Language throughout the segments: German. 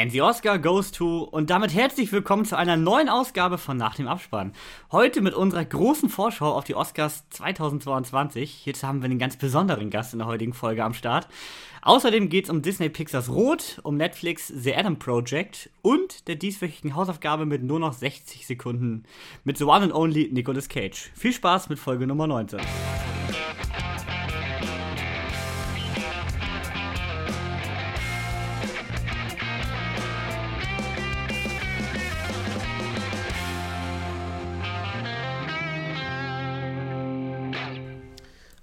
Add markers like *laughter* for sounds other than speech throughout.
And the Oscar goes to und damit herzlich willkommen zu einer neuen Ausgabe von Nach dem Abspann. Heute mit unserer großen Vorschau auf die Oscars 2022. Jetzt haben wir einen ganz besonderen Gast in der heutigen Folge am Start. Außerdem geht es um Disney Pixars Rot, um Netflix The Adam Project und der dieswöchigen Hausaufgabe mit nur noch 60 Sekunden mit The One and Only Nicolas Cage. Viel Spaß mit Folge Nummer 19.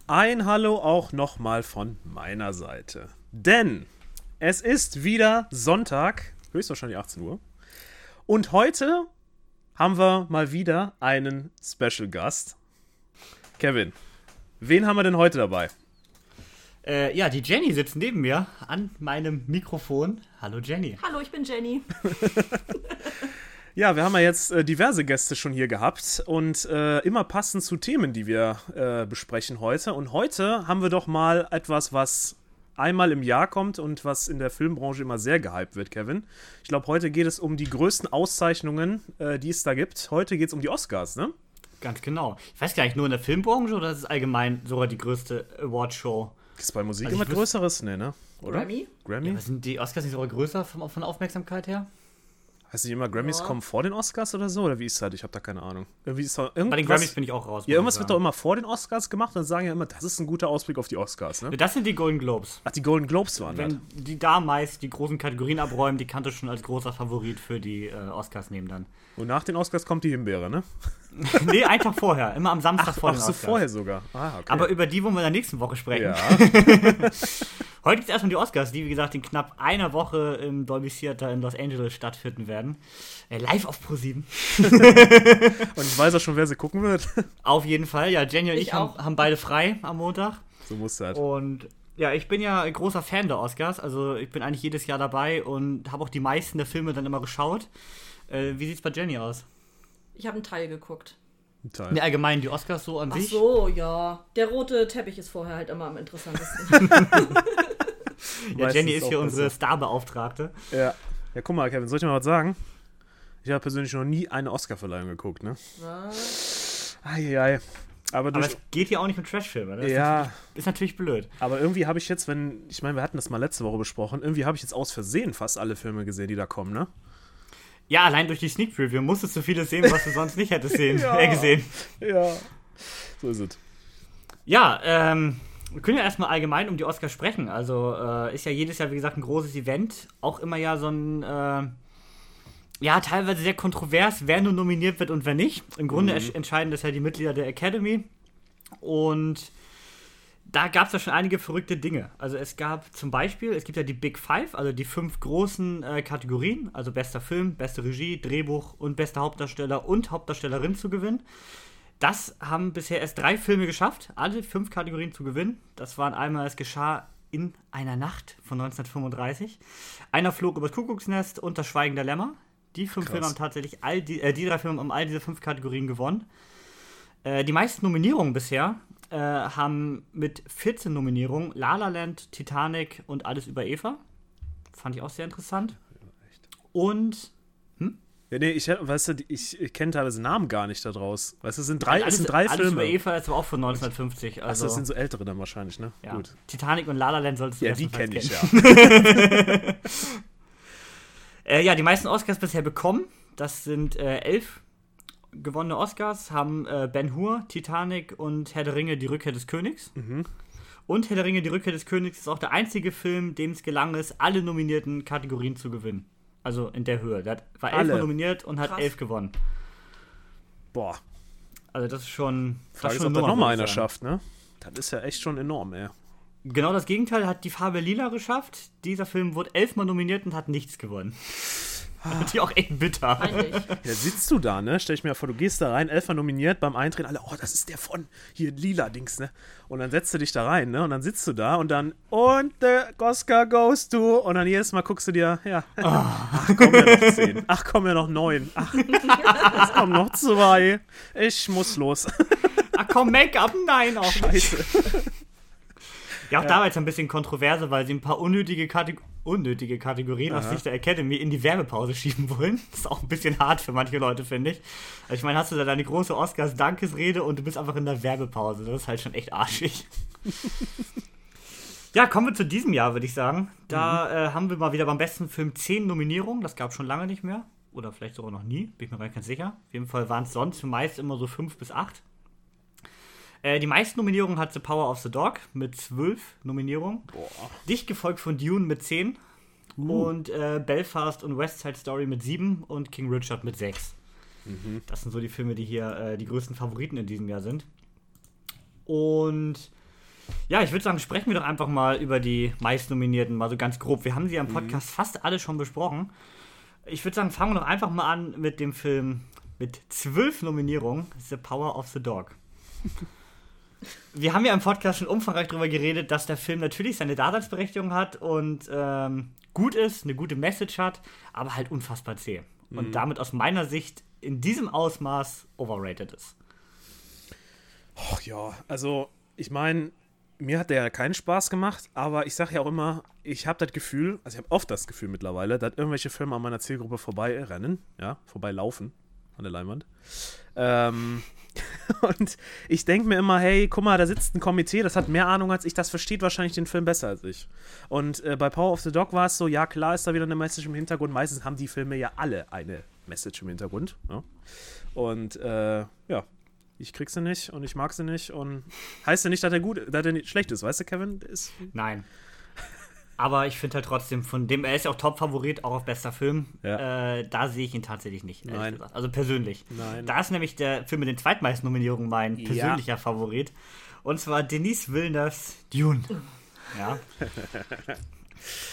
Ein Hallo auch nochmal von meiner Seite. Denn es ist wieder Sonntag, höchstwahrscheinlich 18 Uhr. Und heute haben wir mal wieder einen Special Gast. Kevin, wen haben wir denn heute dabei? Äh, ja, die Jenny sitzt neben mir an meinem Mikrofon. Hallo Jenny. Hallo, ich bin Jenny. *laughs* Ja, wir haben ja jetzt äh, diverse Gäste schon hier gehabt und äh, immer passend zu Themen, die wir äh, besprechen heute. Und heute haben wir doch mal etwas, was einmal im Jahr kommt und was in der Filmbranche immer sehr gehypt wird, Kevin. Ich glaube, heute geht es um die größten Auszeichnungen, äh, die es da gibt. Heute geht es um die Oscars, ne? Ganz genau. Ich weiß gar nicht, nur in der Filmbranche oder ist es allgemein sogar die größte Awardshow? Ist bei Musik Also immer Größeres? Nee, ne? Oder? Grammy? Grammy? Ja, sind die Oscars nicht sogar größer von, von Aufmerksamkeit her? Heißt nicht immer, Grammys Ja. kommen vor den Oscars oder so? Oder wie ist das? Ich habe da keine Ahnung. Irgendwie ist da Bei den irgendwas, Grammys bin ich auch raus. ja, irgendwas wird doch immer vor den Oscars gemacht und dann sagen ja immer, das ist ein guter Ausblick auf die Oscars, ne? Das sind die Golden Globes. Ach, die Golden Globes waren das. Wenn die da meist die großen Kategorien abräumen, die kannte schon als großer Favorit für die äh, Oscars nehmen dann. Und nach den Oscars kommt die Himbeere, ne? *laughs* nee, einfach vorher. Immer am Samstag vor Ach den so, Oscars. vorher sogar. Ah, okay. Aber über die wollen wir in der nächsten Woche sprechen. ja. *laughs* Heute ist erstmal die Oscars, die wie gesagt in knapp einer Woche im Dolby Theater in Los Angeles stattfinden werden. Äh, live auf Pro7. *laughs* Und ich weiß auch schon, wer sie gucken wird. Auf jeden Fall. Ja, Jenny und ich, Ich haben, auch. haben beide frei am Montag. so muss das. Und ja, ich bin ja ein großer Fan der Oscars. Also ich bin eigentlich jedes Jahr dabei und habe auch die meisten der Filme dann immer geschaut. Äh, wie sieht's bei Jenny aus? Ich habe einen Teil geguckt. Teil. Nee, allgemein die Oscars so an Ach sich. so, ja. Der rote Teppich ist vorher halt immer am interessantesten. *laughs* Ja, Jenny ist hier unsere. Starbeauftragte. Ja. ja, guck mal, Kevin, soll ich mal was sagen? Ich habe persönlich noch nie eine Oscar-Verleihung geguckt, ne? Was? Eieiei. Aber, Aber durch, es geht hier auch nicht um Trashfilme. Das ist ja, natürlich- ist natürlich blöd. aber irgendwie habe ich jetzt, wenn, ich meine, wir hatten das mal letzte Woche besprochen, irgendwie habe ich jetzt aus Versehen fast alle Filme gesehen, die da kommen, ne? Ja, allein durch die Sneak Preview musstest du vieles sehen, was du sonst nicht hättest sehen, *laughs* *laughs* Ja. äh, gesehen. Ja. So ist es. Ja, ähm, wir können ja erstmal allgemein um die Oscars sprechen. Also äh, ist ja jedes Jahr, wie gesagt, ein großes Event. Auch immer ja so ein, äh, ja, teilweise sehr kontrovers, wer nun nominiert wird und wer nicht. Im Grunde Mhm. entscheiden das ja die Mitglieder der Academy. Und da gab es ja schon einige verrückte Dinge. Also es gab zum Beispiel, es gibt ja die Big Five, also die fünf großen äh, Kategorien, also bester Film, beste Regie, Drehbuch und bester Hauptdarsteller und Hauptdarstellerin zu gewinnen. Das haben bisher erst drei Filme geschafft, alle fünf Kategorien zu gewinnen. Das waren einmal, es geschah in einer Nacht von 1935. Einer flog übers Kuckucksnest und das Schweigen der Lämmer. Die fünf Krass. Filme haben tatsächlich all die, äh, die drei Filme haben all diese fünf Kategorien gewonnen. Äh, die meisten Nominierungen bisher äh, haben mit 14 Nominierungen La La Land, Titanic und Alles über Eva. Fand ich auch sehr interessant. Und Ja, nee, ich, weißt du, ich, ich kenne teilweise Namen gar nicht da draus. Weißt du, es sind drei, alles, es sind drei Alles Filme. über Eva ist aber auch von 1950. Also, Also, das sind so ältere dann wahrscheinlich, ne? ja. Gut. Titanic und La La Land solltest du Ja, die kenne ich ja. *laughs* *laughs* Äh, ja, die meisten Oscars bisher bekommen. Das sind äh, elf gewonnene Oscars, haben äh, Ben Hur, Titanic und Herr der Ringe, die Rückkehr des Königs. Mhm. Und Herr der Ringe, die Rückkehr des Königs ist auch der einzige Film, dem es gelang ist, alle nominierten Kategorien zu gewinnen. Also in der Höhe. Der war elfmal Alle. nominiert und hat Krass. elf gewonnen. Boah, Also das ist schon. Das Frage ist ist, schon ob das eine Nummer, nochmal einer schafft, ne? Das ist ja echt schon enorm, ey. Genau das Gegenteil hat die Farbe Lila geschafft. Dieser Film wurde elfmal nominiert und hat nichts gewonnen. Natürlich auch echt bitter. Peinlich. Ja, sitzt du da, ne? Stell ich mir vor, du gehst da rein, Elfer nominiert, beim Eintreten alle, oh, das ist der von hier lila Dings, ne? Und dann setzt du dich da rein, ne? Und dann sitzt du da und dann, und der Oscar goes to, und dann jedes Mal guckst du dir, ja, ach komm ja noch zehn, ach komm ja noch neun, ach, es kommen noch zwei, ich muss los. Ach komm, Make-up, nein, auch nicht. Scheiße. Ja, auch damals ein bisschen kontroverse, weil sie ein paar unnötige, Kateg unnötige Kategorien aus Sicht der Academy in die Werbepause schieben wollen. *laughs* Das ist auch ein bisschen hart für manche Leute, finde ich. Also ich meine, hast du da deine große Oscars-Dankesrede und du bist einfach in der Werbepause. Das ist halt schon echt arschig. *laughs* Ja, kommen wir zu diesem Jahr, würde ich sagen. Da äh, haben wir mal wieder beim besten Film 10 Nominierungen. Das gab es schon lange nicht mehr. Oder vielleicht sogar noch nie. Bin ich mir gar nicht ganz sicher. Auf jeden Fall waren es sonst meist immer so 5 bis 8. Äh, die meisten Nominierungen hat The Power of the Dog mit 12 Nominierungen. Dicht gefolgt von Dune mit 10. Und äh, Belfast und West Side Story mit 7 und King Richard mit 6. Das sind so die Filme, die hier äh, die größten Favoriten in diesem Jahr sind. Und ja, ich würde sagen, sprechen wir doch einfach mal über die meistnominierten, mal so ganz grob. Wir haben sie ja im Podcast fast alle schon besprochen. Ich würde sagen, fangen wir doch einfach mal an mit dem Film mit zwölf Nominierungen, The Power of the Dog. *laughs* Wir haben ja im Podcast schon umfangreich darüber geredet, dass der Film natürlich seine Daseinsberechtigung hat und ähm, gut ist, eine gute Message hat, aber halt unfassbar zäh. Und damit aus meiner Sicht in diesem Ausmaß overrated ist. Ach ja, also ich meine, mir hat der ja keinen Spaß gemacht, aber ich sage ja auch immer, ich habe das Gefühl, also ich habe oft das Gefühl mittlerweile, dass irgendwelche Filme an meiner Zielgruppe vorbeirennen, ja, vorbeilaufen an der Leinwand. Ähm, *laughs* und ich denke mir immer, hey, guck mal, da sitzt ein Komitee, das hat mehr Ahnung als ich, das versteht wahrscheinlich den Film besser als ich. Und äh, bei Power of the Dog war es so, ja, klar ist da wieder eine Message im Hintergrund. Meistens haben die Filme ja alle eine Message im Hintergrund. Ja? Und äh, ja, ich krieg sie nicht und ich mag sie nicht und heißt ja nicht, dass er gut, dass er schlecht ist, weißt du, Kevin? Ist, Nein. Aber ich finde halt trotzdem, von dem, er ist ja auch Top-Favorit, auch auf bester Film. Ja. Äh, da sehe ich ihn tatsächlich nicht. ehrlich Nein. Gesagt. Also persönlich. Nein. Da ist nämlich der Film mit den zweitmeisten Nominierungen mein Ja. persönlicher Favorit. Und zwar Denise Villeneuve's Dune. Ja. *laughs*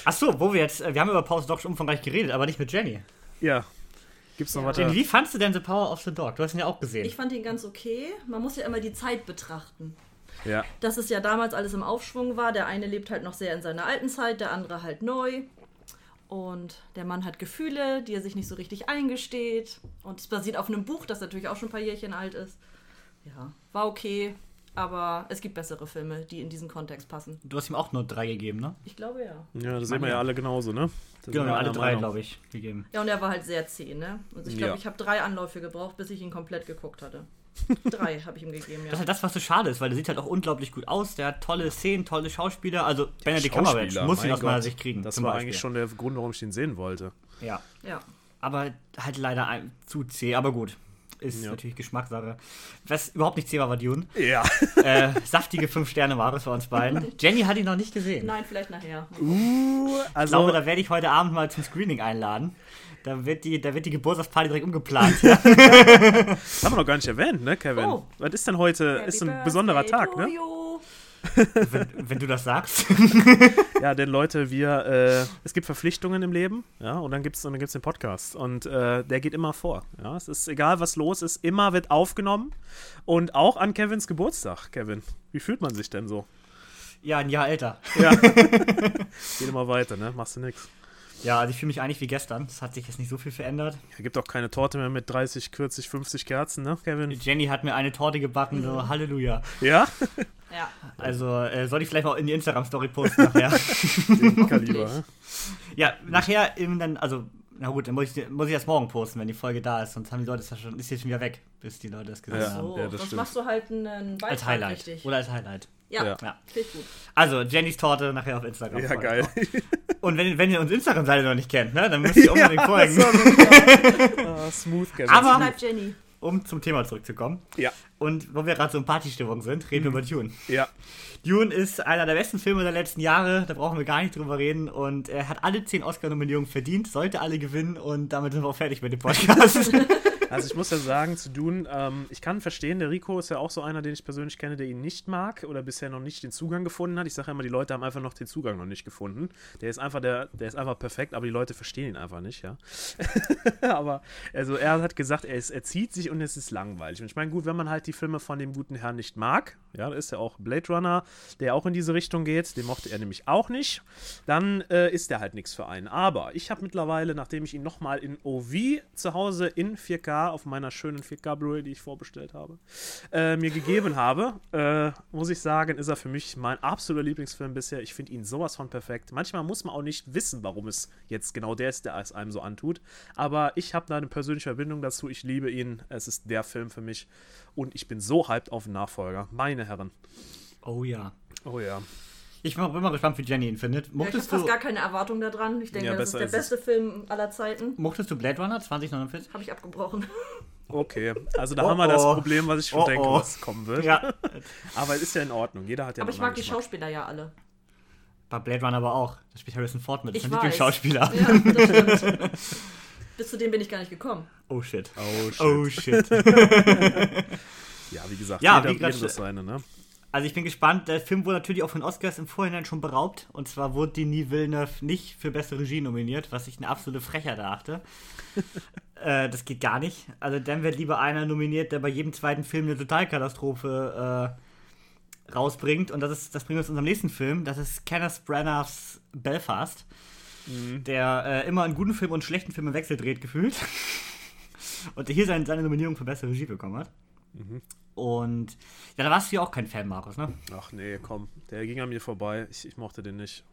Ach so, wo wir jetzt, wir haben über Pause Dog schon umfangreich geredet, aber nicht mit Jenny. ja. Gibt's noch Ja. was? Jenny, wie fandst du denn The Power of the Dog? Du hast ihn ja auch gesehen. Ich fand ihn ganz okay. Man muss ja immer die Zeit betrachten. Ja. Dass es ja damals alles im Aufschwung war. Der eine lebt halt noch sehr in seiner alten Zeit, der andere halt neu. Und der Mann hat Gefühle, die er sich nicht so richtig eingesteht. Und es basiert auf einem Buch, das natürlich auch schon ein paar Jährchen alt ist. Ja, war okay. Aber es gibt bessere Filme, die in diesen Kontext passen. Du hast ihm auch nur drei gegeben, ne? Ich glaube ja. Ja, das sehen wir ja alle genauso, ne? Da sind Genau, alle drei, glaube ich, gegeben. Ja, und er war halt sehr zäh, ne? Also ich glaube, Ja. ich habe drei Anläufe gebraucht, bis ich ihn komplett geguckt hatte. Drei habe ich ihm gegeben, Das ist ja. halt das, was so schade ist, weil der sieht halt auch unglaublich gut aus. Der hat tolle Szenen, tolle Schauspieler. Also Benedict Cumberbatch muss ihn aus meiner. Sicht kriegen. Das war Beispiel. eigentlich schon der Grund, warum ich ihn sehen wollte. Ja. Ja. Aber halt leider ein, zu zäh. Aber gut. Ist Ja. natürlich Geschmackssache. Was überhaupt nicht zäh war, war Dune. Ja. äh, saftige 5 Sterne war es bei uns beiden. *laughs* Jenny hat ihn noch nicht gesehen. Nein, vielleicht nachher. Uh, Ich also, glaube, da werde ich heute Abend mal zum Screening einladen. Da wird die, da wird die Geburtstagsparty direkt umgeplant. *laughs* Ja. das haben wir noch gar nicht erwähnt, ne, Kevin? Oh. Was ist denn heute? ist ein besonderer Tag, ne? wenn, wenn du das sagst. *laughs* Ja, denn Leute, wir, äh, es gibt Verpflichtungen im Leben, ja, und dann gibt's und dann gibt's den Podcast und äh, der geht immer vor. Ja, es ist egal, was los ist, immer wird aufgenommen und auch an Kevins Geburtstag. Kevin, wie fühlt man sich denn so? ja, ein Jahr älter. Ja, *laughs* geht immer weiter, ne? Machst du nix. Ja, also ich fühle mich eigentlich wie gestern. Es hat sich jetzt nicht so viel verändert. Ja, gibt auch keine Torte mehr mit 30, 40, 50 Kerzen, ne, Kevin? Jenny hat mir eine Torte gebacken, so Halleluja. Ja, Ja. Also äh, soll ich vielleicht mal in die Instagram-Story posten nachher. *laughs* Kaliber. *laughs* ne? ja, nachher eben dann, also, na gut, dann muss ich, muss ich das morgen posten, wenn die Folge da ist, sonst haben die Leute es ja schon, ist jetzt schon wieder weg, bis die Leute das gesehen Ja. haben. So, ja, das sonst stimmt. machst du halt einen Beitrag Als Highlight. richtig. Oder als Highlight. Ja, Ja. Ja. gut. Also, Jennys Torte nachher auf Instagram. Ja, geil. Und wenn, wenn ihr unsere Instagram-Seite noch nicht kennt, ne, dann *laughs* müsst ihr unbedingt folgen. *laughs* *laughs* Ah, smooth, Kevin. Aber- Bleib Jenny. Um zum Thema zurückzukommen. Ja, Und wo wir gerade so in Partystimmung sind, reden wir über Dune. ja. Dune ist einer der besten Filme der letzten Jahre, da brauchen wir gar nicht drüber reden. Und er hat alle zehn Oscar-Nominierungen verdient, sollte alle gewinnen und damit sind wir auch fertig mit dem Podcast. *laughs* *laughs* Also ich muss ja sagen, zu Dune, ähm, ich kann verstehen, der Rico ist ja auch so einer, den ich persönlich kenne, der ihn nicht mag oder bisher noch nicht den Zugang gefunden hat. Ich sage immer, die Leute haben einfach noch den Zugang noch nicht gefunden. Der ist einfach der, der ist einfach perfekt, aber die Leute verstehen ihn einfach nicht, ja. *laughs* aber also er hat gesagt, er, ist, er zieht sich und es ist langweilig. Und ich meine, gut, wenn man halt die Filme von dem guten Herrn nicht mag, ja, da ist ja auch Blade Runner, der auch in diese Richtung geht, den mochte er nämlich auch nicht, dann äh, ist der halt nichts für einen. Aber ich habe mittlerweile, nachdem ich ihn nochmal in OV zu Hause in 4K auf meiner schönen 4K Blu-ray, die ich vorbestellt habe, äh, mir gegeben habe, äh, muss ich sagen, ist er für mich mein absoluter Lieblingsfilm bisher. Ich finde ihn sowas von perfekt. Manchmal muss man auch nicht wissen, warum es jetzt genau der ist, der es einem so antut. Aber ich habe da eine persönliche Verbindung dazu. Ich liebe ihn. Es ist der Film für mich. Und ich bin so hyped auf den Nachfolger. Meine Herren. Oh ja. Oh ja. Ich bin mal gespannt, wie Jenny ihn findet. Ja, ich habe fast gar keine Erwartung daran. Ich denke, Ja, das ist der ist es. beste Film aller Zeiten. mochtest du Blade Runner 2049? Habe ich abgebrochen. Okay. Also da Oh, haben wir das oh. Problem, was ich schon Oh, denke, oh. was kommen wird. Ja. *laughs* Aber es ist ja in Ordnung. Jeder hat ja Aber ich mag die Schauspieler ja alle. Bei Blade Runner aber auch. Da spielt Harrison Ford mit. Das Ich ist mein weiß. Lieblingsschauspieler. Ja, das stimmt. *laughs* Bis zu dem bin ich gar nicht gekommen. Oh shit. Oh, shit. Oh shit. *laughs* Ja, wie gesagt, Ja, jeder, wie jeder das seine, ne? Also ich bin gespannt. Der Film wurde natürlich auch von Oscars im Vorhinein schon beraubt. Und zwar wurde Denis Villeneuve nicht für beste Regie nominiert, was ich eine absolute Frechheit erachte. *laughs* äh, das geht gar nicht. Also dann wird lieber einer nominiert, der bei jedem zweiten Film eine Totalkatastrophe äh, rausbringt. Und das, ist, das bringt uns zu unserem nächsten Film. Das ist Kenneth Branaghs Belfast. Der äh, immer einen guten Film und einen schlechten Film im Wechsel dreht, gefühlt. *laughs* und der hier sein, seine Nominierung für beste Regie bekommen hat. Und ja, da warst du ja auch kein Fan, Markus, ne? Ach nee, komm. Der ging an mir vorbei. Ich, ich mochte den nicht.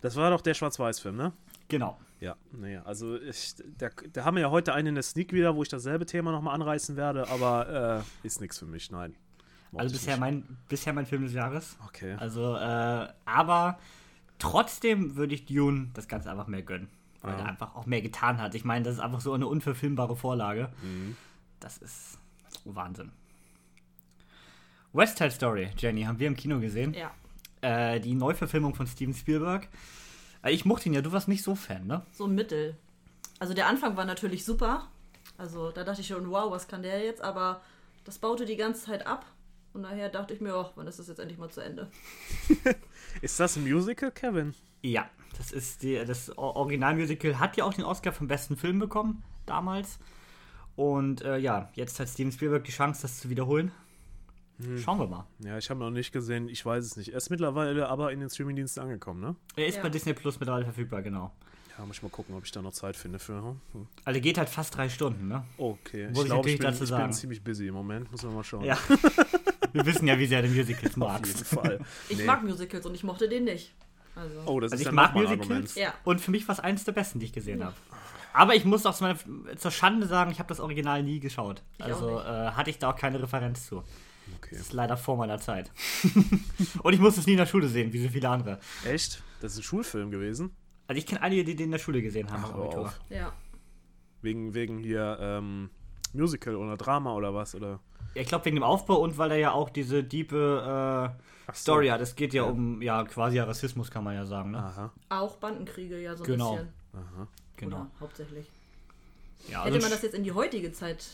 Das war doch der Schwarz-Weiß-Film, ne? Genau. Ja, nee, also ich, da, da haben wir ja heute einen in der Sneak wieder, wo ich dasselbe Thema nochmal anreißen werde, aber äh, ist nichts für mich, nein. Also bisher nicht. mein, bisher mein Film des Jahres. Okay. Also, äh, aber trotzdem würde ich Dune das Ganze einfach mehr gönnen. Weil Ja. er einfach auch mehr getan hat. Ich meine, das ist einfach so eine unverfilmbare Vorlage. Mhm. Das ist Wahnsinn. West Side Story, Jenny, haben wir im Kino gesehen. Ja, Äh, die Neuverfilmung von Steven Spielberg. Äh, ich mochte ihn ja, du warst nicht so Fan, ne? so mittel. Also der Anfang war natürlich super. Also da dachte ich schon, wow, was kann der jetzt? Aber das baute die ganze Zeit ab. Und daher dachte ich mir, oh, wann ist das jetzt endlich mal zu Ende? *laughs* Ist das ein Musical, Kevin? Ja, das ist die, das Originalmusical hat ja auch den Oscar vom besten Film bekommen, damals. Und äh, ja, jetzt hat Steven Spielberg die Chance, das zu wiederholen. Hm. Schauen wir mal. Ja, ich habe noch nicht gesehen, ich weiß es nicht. Er ist mittlerweile aber in den Streamingdiensten angekommen, ne? Er ist Ja. bei Disney Plus mittlerweile verfügbar, genau. Ja, muss ich mal gucken, ob ich da noch Zeit finde für. Hm. Also geht halt fast drei Stunden, ne? Okay, Muss ich ich glaube, ich, bin, dazu ich sagen. bin ziemlich busy im Moment. Muss man mal schauen. Ja. *laughs* wir wissen ja, wie sehr du Musicals Auf magst. jeden Fall. *laughs* Ich Nee. mag Musicals und ich mochte den nicht. Also, Oh, das Also ist ich ja mag Musicals. Ja. und für mich war es eines der besten, die ich gesehen habe. Aber ich muss auch zu meiner, zur Schande sagen, ich habe das Original nie geschaut. Ich also äh, hatte ich da auch keine Referenz zu. Okay. Das ist leider vor meiner Zeit. *laughs* und ich musste es nie in der Schule sehen, wie so viele andere. Echt? Das ist ein Schulfilm gewesen? Also ich kenne einige, die den in der Schule gesehen haben. Ach, im hör Abitur. auf. ja. Wegen, wegen hier ähm, Musical oder Drama oder was? Oder? Ja, ich glaube wegen dem Aufbau und weil er ja auch diese diepe äh, so. Story hat. Es geht ja, Ja. um ja quasi Rassismus, kann man ja sagen. Ne? Aha, Auch Bandenkriege, ja, so ein Genau. bisschen. aha. Genau. Oder hauptsächlich. Ja, Hätte also man das jetzt in die heutige Zeit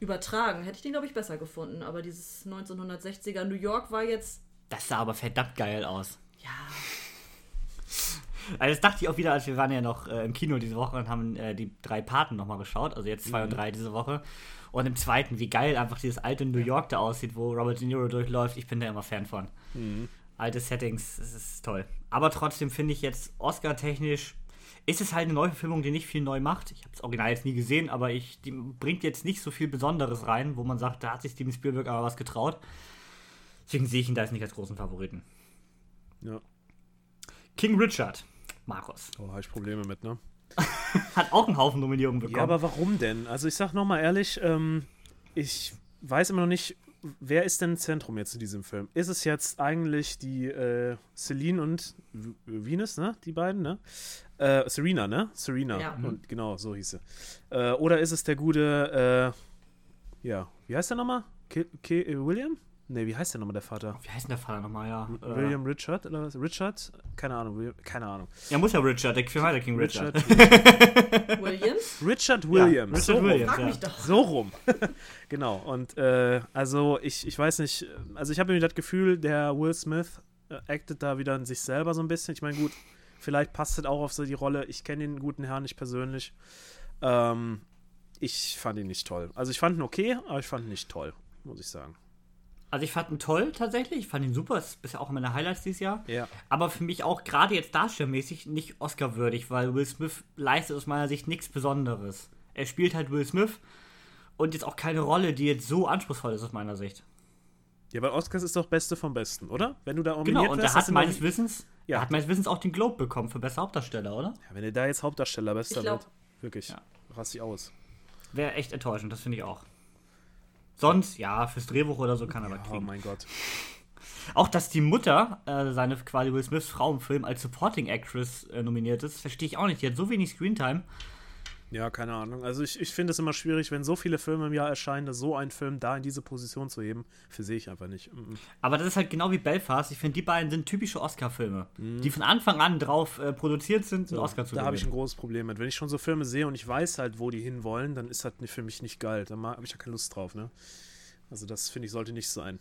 übertragen, hätte ich den, glaube ich, besser gefunden. Aber dieses 1960er New York war jetzt. das sah aber verdammt geil aus. Ja. Also das dachte ich auch wieder, als wir waren ja noch äh, im Kino diese Woche und haben äh, die drei Paten nochmal geschaut, also jetzt zwei Mhm. und drei diese Woche. Und im zweiten, wie geil einfach dieses alte New York da aussieht, wo Robert De Niro durchläuft. Ich bin da immer Fan von. Mhm. Alte Settings, es ist toll. Aber trotzdem finde ich jetzt Oscar-technisch ist es halt eine Neuverfilmung, die nicht viel neu macht. Ich habe das Original jetzt nie gesehen, aber ich, die bringt jetzt nicht so viel Besonderes rein, wo man sagt, da hat sich Steven Spielberg aber was getraut. Deswegen sehe ich ihn da jetzt nicht als großen Favoriten. Ja. King Richard, Markus, Oh, habe ich Probleme mit, ne? *laughs* hat auch einen Haufen Nominierungen bekommen. Ja, aber warum denn? Also ich sag nochmal ehrlich, ähm, ich weiß immer noch nicht, wer ist denn im Zentrum jetzt in diesem Film? Ist es jetzt eigentlich die äh, Celine und V- Venus, ne? Die beiden, ne? Äh, Serena, ne? Serena. Ja. Und genau, so hieß sie. Äh, oder ist es der gute, äh, ja, wie heißt der nochmal? Ki äh, William? Ne, wie heißt der nochmal, der Vater? Wie heißt denn der Vater nochmal, ja? Äh, William Richard oder was? Richard? Keine Ahnung, keine Ahnung. Ja, muss ja Richard, der Film heißt ja King Richard. *laughs* Williams? Richard Williams. Richard so rum. Williams. Frag ja. mich doch. So rum. *laughs* genau. Und äh, also ich, ich weiß nicht, also ich habe irgendwie das Gefühl, der Will Smith äh, actet da wieder in sich selber so ein bisschen. Ich meine, gut, vielleicht passt es auch auf so die Rolle. Ich kenne den guten Herrn nicht persönlich. Ähm, ich fand ihn nicht toll. Also ich fand ihn okay, aber ich fand ihn nicht toll. muss ich sagen. Also ich fand ihn toll tatsächlich, ich fand ihn super, das ist bisher auch meine Highlights dieses Jahr. Ja. Aber für mich auch gerade jetzt darstellermäßig nicht Oscar-würdig, weil Will Smith leistet aus meiner Sicht nichts Besonderes. Er spielt halt Will Smith und jetzt auch keine Rolle, die jetzt so anspruchsvoll ist aus meiner Sicht. Ja, weil Oscars ist doch Beste vom Besten, oder? Wenn du da Genau, nominiert und wirst, er hat meines noch- Wissens, Ja. er hat meines Wissens auch den Globe bekommen für bester Hauptdarsteller, oder? Ja, wenn er da jetzt Hauptdarsteller Bester wird, wirklich, Ja. raste ich aus. Wäre echt enttäuschend, das finde ich auch. Sonst, ja, fürs Drehbuch oder so kann er was Oh kriegen. mein Gott. Auch, dass die Mutter, äh, seine quasi Will Smiths Frau im Film, als Supporting Actress äh, nominiert ist, verstehe ich auch nicht. Die hat so wenig Screentime. Ja, keine Ahnung. Also ich, ich finde es immer schwierig, wenn so viele Filme im Jahr erscheinen, dass so ein Film da in diese Position zu heben, für sehe ich einfach nicht. Mm, mm. Aber das ist halt genau wie Belfast. Ich finde, die beiden sind typische Oscar-Filme, die von Anfang an drauf äh, produziert sind, einen Oscar zu Da habe ich ein großes Problem mit. Wenn ich schon so Filme sehe und ich weiß halt, wo die hinwollen, dann ist das für mich nicht geil. Da habe ich ja keine Lust drauf, ne? Also das finde ich sollte nicht sein.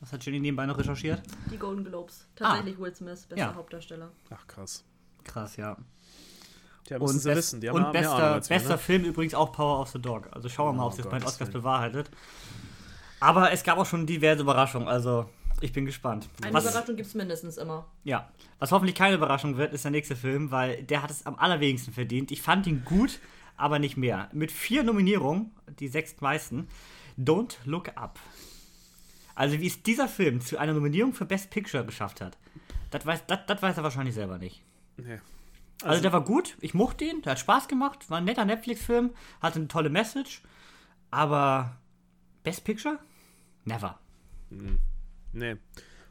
Was hat Jenny nebenbei noch recherchiert? Die Golden Globes. Tatsächlich Will Smith, bester Ja. Hauptdarsteller. Ach krass. Krass, ja. Tja, müssen Und, sie best- wissen. Die haben und bester, wir, bester ne? Film übrigens auch Power of the Dog. Also schauen wir mal, Oh ob es jetzt bei den Oscars bewahrheitet. Aber es gab auch schon diverse Überraschungen. Also ich bin gespannt. Eine Was, Überraschung gibt es mindestens immer. Ja, was hoffentlich keine Überraschung wird, ist der nächste Film, weil der hat es am allerwenigsten verdient. Ich fand ihn gut, aber nicht mehr. Mit vier Nominierungen, die sechs meisten, Don't Look Up. Also wie es dieser Film zu einer Nominierung für Best Picture geschafft hat, das weiß, das, das weiß er wahrscheinlich selber nicht. Nee. Also, der war gut, ich mochte ihn, der hat Spaß gemacht, war ein netter Netflix-Film, hatte eine tolle Message, aber Best Picture? Never. Nee.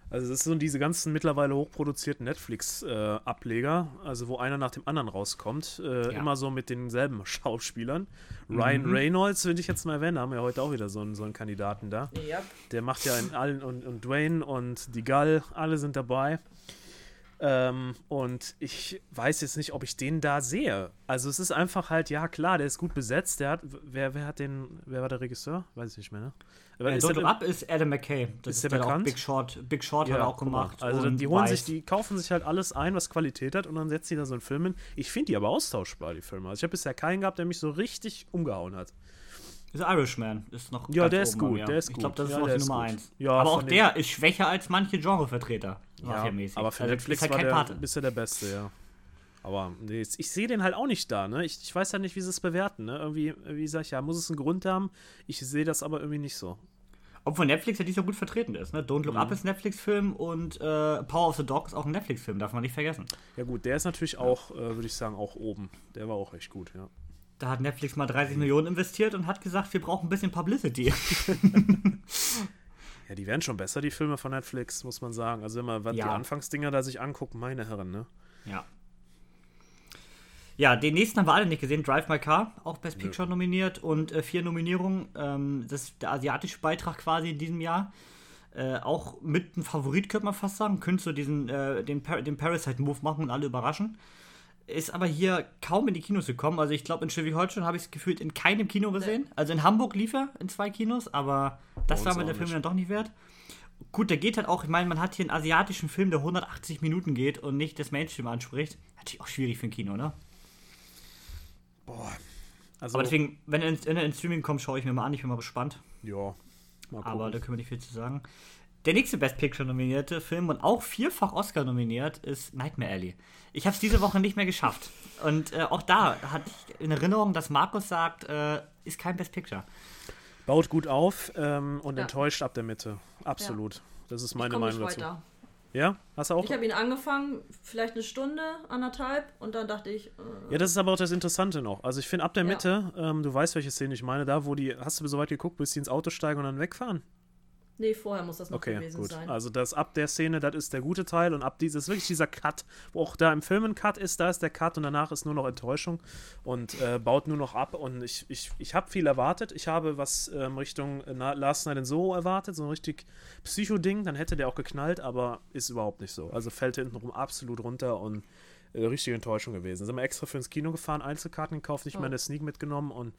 Also das sind diese ganzen mittlerweile hochproduzierten Netflix-Ableger, also wo einer nach dem anderen rauskommt, äh, Ja. immer so mit denselben *laughs* Schauspielern. Ryan Reynolds, würde ich jetzt mal erwähnen, haben wir heute auch wieder so einen, so einen Kandidaten da. Ja. Der macht ja in allen und, und Dwayne und die Gall, alle sind dabei. Ähm, und ich weiß jetzt nicht, ob ich den da sehe. Also es ist einfach halt, ja klar, der ist gut besetzt. Der hat, wer, wer hat den, wer war der Regisseur? Weiß ich nicht mehr, ne? Äh, ist Don't Up ist Adam McKay. Das Ist der der auch bekannt? Big Short, Big Short hat er auch gemacht. Also die holen Vice. sich, die kaufen sich halt alles ein, was Qualität hat und dann setzen die da so einen Film hin. Ich finde die aber austauschbar, die Filme. Also ich habe bisher keinen gehabt, der mich so richtig umgehauen hat. The Irishman ist noch Ja, der ist gut, der ist Ich gut. glaube, das ist Ja, noch der die ist Nummer gut. 1. Ja, aber auch der ist schwächer als manche Genrevertreter. Ja, aber für Also, Netflix ist halt war kein der Pate. bisher der Beste, ja. Aber nee, ich sehe den halt auch nicht da, ne? Ich, ich weiß halt nicht, wie sie es bewerten, ne? Irgendwie, wie sag ich, ja, muss es einen Grund haben. Ich sehe das aber irgendwie nicht so. Obwohl Netflix ja dies so gut vertreten ist. Ne? Don't Look Mhm. Up ist ein Netflix-Film und äh, Power of the Dog ist auch ein Netflix-Film, darf man nicht vergessen. Ja gut, der ist natürlich auch, äh, würde ich sagen, auch oben. Der war auch echt gut, ja. Da hat Netflix mal 30 Millionen investiert und hat gesagt, wir brauchen ein bisschen Publicity. *laughs* *laughs* Ja, die werden schon besser, die Filme von Netflix, muss man sagen. Also wenn man was die Ja. Anfangsdinger da sich anguckt, meine Herren, ne? Ja. Ja, den nächsten haben wir alle nicht gesehen. Drive My Car, auch Best Picture nominiert und äh, vier Nominierungen. Ähm, das ist der asiatische Beitrag quasi in diesem Jahr. Äh, auch mit ein Favorit, könnte man fast sagen. Könntest du diesen, äh, den, Par den Parasite-Move machen und alle überraschen. Ist aber hier kaum in die Kinos gekommen. Also ich glaube, in Schleswig-Holstein habe ich es gefühlt in keinem Kino gesehen. Also in Hamburg lief er in zwei Kinos, aber das war mir der Film nicht. dann doch nicht wert. Gut, der geht halt auch, ich meine, man hat hier einen asiatischen Film, der 180 Minuten geht und nicht das Mainstream anspricht. Natürlich auch schwierig für ein Kino, ne? Also, Aber deswegen, wenn er, ins, wenn er ins Streaming kommt, schaue ich mir mal an. Ich bin mal gespannt. ja, mal gucken. Aber da können wir nicht viel zu sagen. Der nächste Best Picture nominierte Film und auch vierfach Oscar nominiert ist Nightmare Alley. Ich habe es diese Woche nicht mehr geschafft. Und äh, auch da hatte ich in Erinnerung, dass Markus sagt, äh, ist kein Best Picture. Baut gut auf ähm, und Ja. enttäuscht ab der Mitte. Absolut. Das ist Ich meine komme nicht Meinung dazu. weiter. Ja? Hast du auch? Ich habe ihn angefangen, vielleicht eine Stunde, anderthalb, und dann dachte ich, äh, Ja, das ist aber auch das Interessante noch. Also ich finde ab der Ja. Mitte, ähm, du weißt, welche Szene ich meine, da wo die, hast du so weit geguckt, bis die ins Auto steigen und dann wegfahren? Nee, vorher muss das noch Okay, gewesen gut. sein. Also das ab der Szene, das ist der gute Teil und ab dieses wirklich dieser Cut, wo auch da im Film ein Cut ist, da ist der Cut und danach ist nur noch Enttäuschung und äh, baut nur noch ab und ich, ich, ich habe viel erwartet. Ich habe was ähm, Richtung äh, Last Night in Soho erwartet, so ein richtig Psycho-Ding, dann hätte der auch geknallt, aber ist überhaupt nicht so. Also fällt hintenrum absolut runter und äh, richtige Enttäuschung gewesen. Sind wir extra für ins Kino gefahren, Einzelkarten gekauft, nicht Oh. mehr eine Sneak mitgenommen und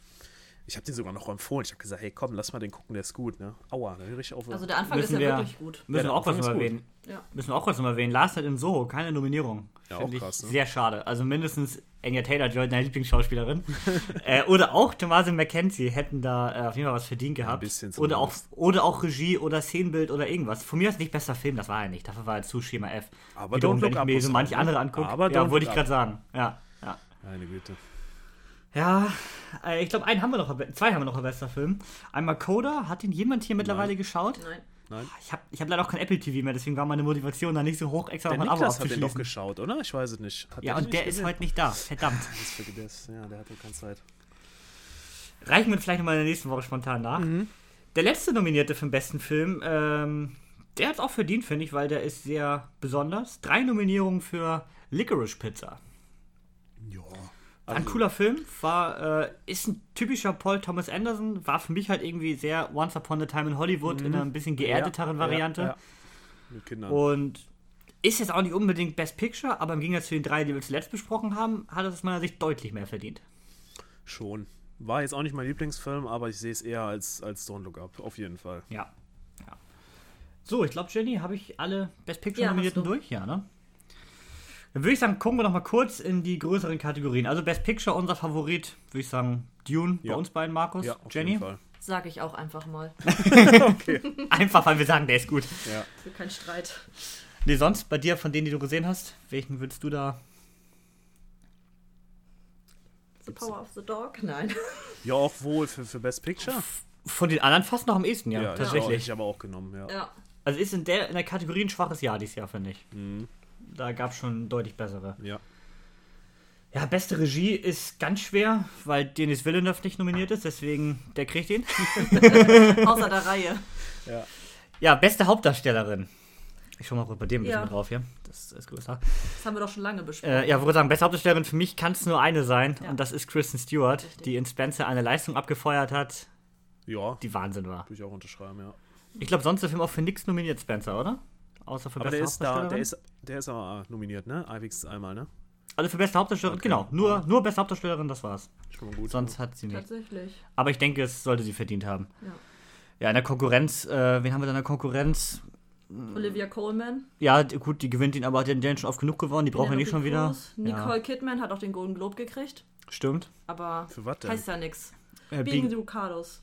Ich habe den sogar noch empfohlen. Ich habe gesagt, hey, komm, lass mal den gucken, der ist gut, ne? Aua, da höre ich auf. Also der Anfang ist ja wir- wirklich gut. Müssen der wir auch noch gut. erwähnen. Ja. Müssen wir auch was noch erwähnen. Last Night in Soho, keine Nominierung. Ja, Finde auch ich krass, ne? Sehr schade. Also mindestens Anya Taylor-Joy, deine Lieblingsschauspielerin. *laughs* äh, oder auch Thomasin McKenzie hätten da äh, auf jeden Fall was verdient gehabt. bisschen oder, auch, oder auch Regie oder Szenenbild oder irgendwas. Von mir ist nicht bester Film, das war er nicht. Dafür war er zu Schema F. Aber Wiederum, Don't wenn ich mir so manche ne? andere angucke. Aber ja, wollte ich gerade sagen. Ja, ja. Meine Güte. Ja, äh, ich glaube, einen haben wir noch, zwei haben wir noch als bester Film. Einmal Coda, hat ihn jemand hier mittlerweile geschaut? Nein. Nein. Ich habe ich hab leider auch kein Apple TV mehr, deswegen war meine Motivation da nicht so hoch, extra Der noch ein Abo Niklas hat den doch abzuschließen. geschaut, oder? Ich weiß es nicht. Hat Ja, den und der nicht ist gesehen? heute nicht da. Verdammt. *laughs* Das ist für- der ist- Ja, der keine Zeit. Reichen wir uns vielleicht nochmal in der nächsten Woche spontan nach. Mhm. Der letzte Nominierte für den besten Film, ähm, der hat es auch verdient, finde ich, weil der ist sehr besonders. Drei Nominierungen für Licorice Pizza. War ein cooler Film, war, äh, ist ein typischer Paul Thomas Anderson, war für mich halt irgendwie sehr Once Upon a Time in Hollywood in einer ein bisschen geerdeteren Mhm. Ja, Variante. Ja, ja. Mit Kindern. Und ist jetzt auch nicht unbedingt Best Picture, aber im Gegensatz zu den drei, die wir zuletzt besprochen haben, hat es aus meiner Sicht deutlich mehr verdient. Schon. War jetzt auch nicht mein Lieblingsfilm, aber ich sehe es eher als, als Don't Look Up, auf jeden Fall. Ja. ja. So, ich glaube, Jenny, habe ich alle Best Picture Ja, Nominierten hast du. durch? Ja, ne? Dann würde ich sagen, gucken wir noch mal kurz in die größeren Kategorien. Also Best Picture, unser Favorit, würde ich sagen, Dune Ja. bei uns beiden, Markus. Ja, auf Jenny? jeden Fall. Sag ich auch einfach mal. *laughs* Einfach, weil wir sagen, der ist gut. Ja. Für keinen Streit. Nee, sonst bei dir, von denen, die du gesehen hast, welchen würdest du da. The Power of the Dog? Nein. *laughs* ja, auch wohl für, für Best Picture. Von den anderen fast noch am ehesten, ja, Ja, tatsächlich. ich aber auch genommen, ja. Ja. Also ist in der, in der Kategorie ein schwaches Jahr dieses Jahr, finde ich. Mhm. Da gab es schon deutlich bessere. Ja. Ja, beste Regie ist ganz schwer, weil Denis Villeneuve nicht nominiert ist, deswegen der kriegt ihn. *laughs* *laughs* Außer der Reihe. ja. Ja, beste Hauptdarstellerin. Ich schau mal bei dem ein bisschen Ja. drauf hier. Das ist größer. Das haben wir doch schon lange besprochen. Äh, ja, würde sagen, beste Hauptdarstellerin für mich kann es nur eine sein Ja. und das ist Kristen Stewart, Richtig. die in Spencer eine Leistung abgefeuert hat, Ja, die Wahnsinn war. würde ich auch unterschreiben, ja. Ich glaube, sonst der Film auch für nichts nominiert, Spencer, oder? Außer für Aber beste der ist da, Hauptdarstellerin. der ist, der ist aber nominiert, ne? Ivix einmal, ne? also für beste Hauptdarstellerin, Okay. genau. Nur, nur beste Hauptdarstellerin, das war's. Schon mal gut. Sonst hat sie nicht. Tatsächlich. Aber ich denke, es sollte sie verdient haben. Ja. Ja, in der Konkurrenz, äh, wen haben wir da in der Konkurrenz? Olivia Coleman. Ja, gut, die gewinnt ihn, aber hat den den schon oft genug gewonnen, die brauchen wir nicht schon wieder. Nicole Kidman hat auch den Golden Globe gekriegt. Ja, stimmt. Aber Für was denn? heißt ja nichts. Äh, Being Ricardos.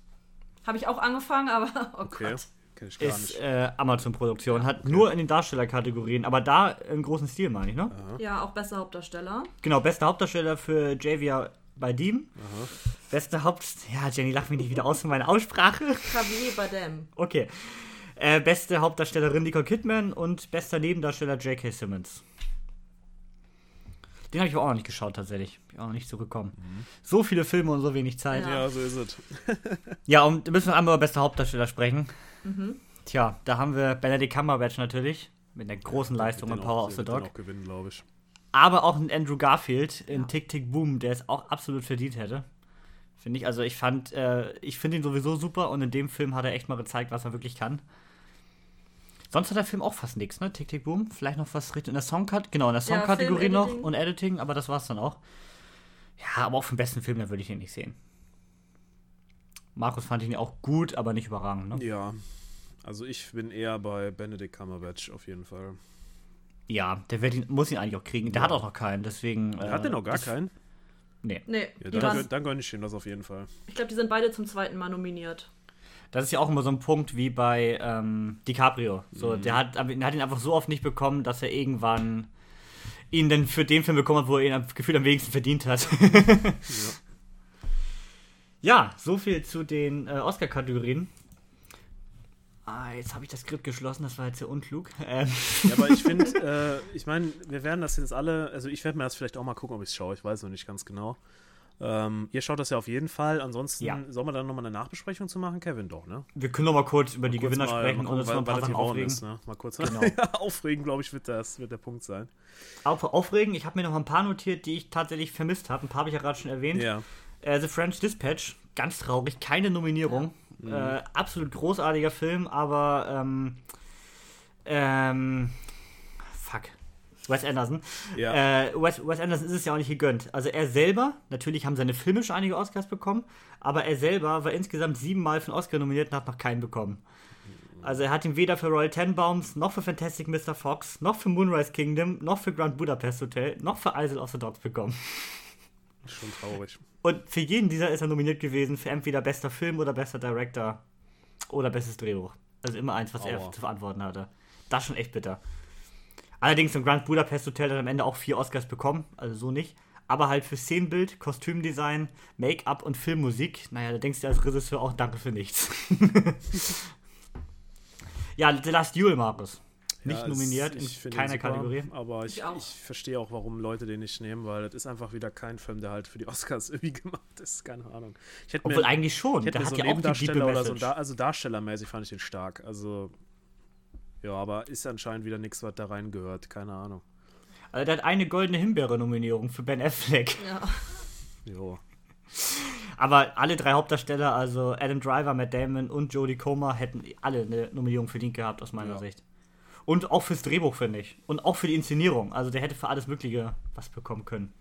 Habe ich auch angefangen, aber *laughs* oh Okay. Gott. Kenn ich gar ist nicht. äh, Amazon-Produktion, hat nur in den Darstellerkategorien, aber da im großen Stil, meine ich, ne? Ja, auch bester Hauptdarsteller. Genau, bester Hauptdarsteller für Javier Bardem. Beste Haupt... Ja, Jenny, lach mich nicht wieder aus für meine Aussprache. *laughs* Javier Bardem. Okay. Äh, beste Hauptdarstellerin Nicole Kidman und bester Nebendarsteller J.K. Simmons. Den habe ich auch noch nicht geschaut, tatsächlich. Bin auch noch nicht zurückgekommen. So viele Filme und so wenig Zeit. Ja. Ja, so ist es. *laughs* Ja, und müssen wir einmal über beste Hauptdarsteller sprechen. Tja, da haben wir Benedict Cumberbatch natürlich. Mit einer großen Leistung Den und Power auch- of the den Dog. auch gewinnen, glaube ich. Aber auch ein Andrew Garfield in Ja. Tick Tick Boom, der es auch absolut verdient hätte. Finde ich. Also ich fand, äh, ich finde ihn sowieso super und in dem Film hat er echt mal gezeigt, was er wirklich kann. Sonst hat der Film auch fast nichts, ne? Tick Tick Boom. Vielleicht noch was richtig in der Songkategorie. Genau, in der Ja, Songkategorie noch Film-Editing. und Editing, aber das war's dann auch. Ja, aber auch für den besten Film, da würde ich ihn nicht sehen. Markus fand ihn auch gut, aber nicht überragend, ne? Ja. Also ich bin eher bei Benedict Cumberbatch auf jeden Fall. Ja, der wird ihn, muss ihn eigentlich auch kriegen. Der Ja. hat auch noch keinen, deswegen. Hat der noch gar keinen? Nee. Nee, Ja, die dann, dann gönne ich ihm das auf jeden Fall. ich glaube, die sind beide zum zweiten Mal nominiert. Das ist ja auch immer so ein Punkt wie bei ähm, DiCaprio. So, Mhm. der hat, aber er hat ihn einfach so oft nicht bekommen, dass er irgendwann ihn dann für den Film bekommen hat, wo er ihn am Gefühl am wenigsten verdient hat. *laughs* ja, so viel zu den äh, Oscar-Kategorien. Ah, jetzt habe ich das Skript geschlossen, das war jetzt sehr unklug. *laughs* Ähm, Ja, aber ich finde, äh, ich meine, wir werden das jetzt alle, also ich werde mir das vielleicht auch mal gucken, ob ich es schaue, ich weiß noch nicht ganz genau. Ähm, ihr schaut das ja auf jeden Fall, ansonsten Ja. sollen wir dann nochmal eine Nachbesprechung zu machen, Kevin, doch, ne? wir können noch mal kurz über die Kurz Gewinner mal- sprechen mal und uns noch ein paar was Sachen geworden aufregen. Ist, ne? Mal kurz Genau. ja, *laughs* aufregen, glaube ich, wird das wird der Punkt sein. Auch aufregen, ich habe mir noch ein paar notiert, die ich tatsächlich vermisst habe. Ein paar habe ich ja gerade schon erwähnt. Ja. Äh, The French Dispatch, ganz traurig, keine Nominierung. Äh, absolut großartiger Film, aber ähm, ähm, fuck. Wes Anderson. Ja. Äh, Wes, Wes Anderson ist es ja auch nicht gegönnt. Also er selber, natürlich haben seine Filme schon einige Oscars bekommen, aber er selber war insgesamt siebenmal für einen Oscar nominiert und hat noch keinen bekommen. Also er hat ihn weder für Royal Tenenbaums, noch für Fantastic Mr. Fox, noch für Moonrise Kingdom, noch für Grand Budapest Hotel, noch für Isle of the Dogs bekommen. Schon traurig. Und für jeden dieser ist er nominiert gewesen für entweder bester Film oder bester Director oder bestes Drehbuch. Also immer eins, was er Aua. zu verantworten hatte. Das ist schon echt bitter. Allerdings im Grand Budapest Hotel hat er am Ende auch vier Oscars bekommen, also so nicht. Aber halt für Szenenbild, Kostümdesign, Make-up und Filmmusik, naja, da denkst du als Regisseur auch Danke für nichts. *laughs* ja, The Last Duel, Markus. Nicht Ja, nominiert es- in ich finde ihn keiner super, Kategorie. Aber ich, Ich ich verstehe auch, warum Leute den nicht nehmen, weil das ist einfach wieder kein Film, der halt für die Oscars *laughs* irgendwie gemacht ist. Keine Ahnung. Ich hätte Obwohl mir, eigentlich schon. ich hätte hat so ja auch die Deepe Nebendarsteller oder so, da, also darstellermäßig fand ich den stark. Also, ja, aber ist anscheinend wieder nichts, was da reingehört. Keine Ahnung. Also der hat eine goldene Himbeere-Nominierung für Ben Affleck. Ja. *laughs* Jo. Aber alle drei Hauptdarsteller, also Adam Driver, Matt Damon und Jodie Comer, hätten alle eine Nominierung verdient gehabt, aus meiner Ja. Sicht. Und auch fürs Drehbuch, finde ich. Und auch für die Inszenierung. Also der hätte für alles Mögliche was bekommen können.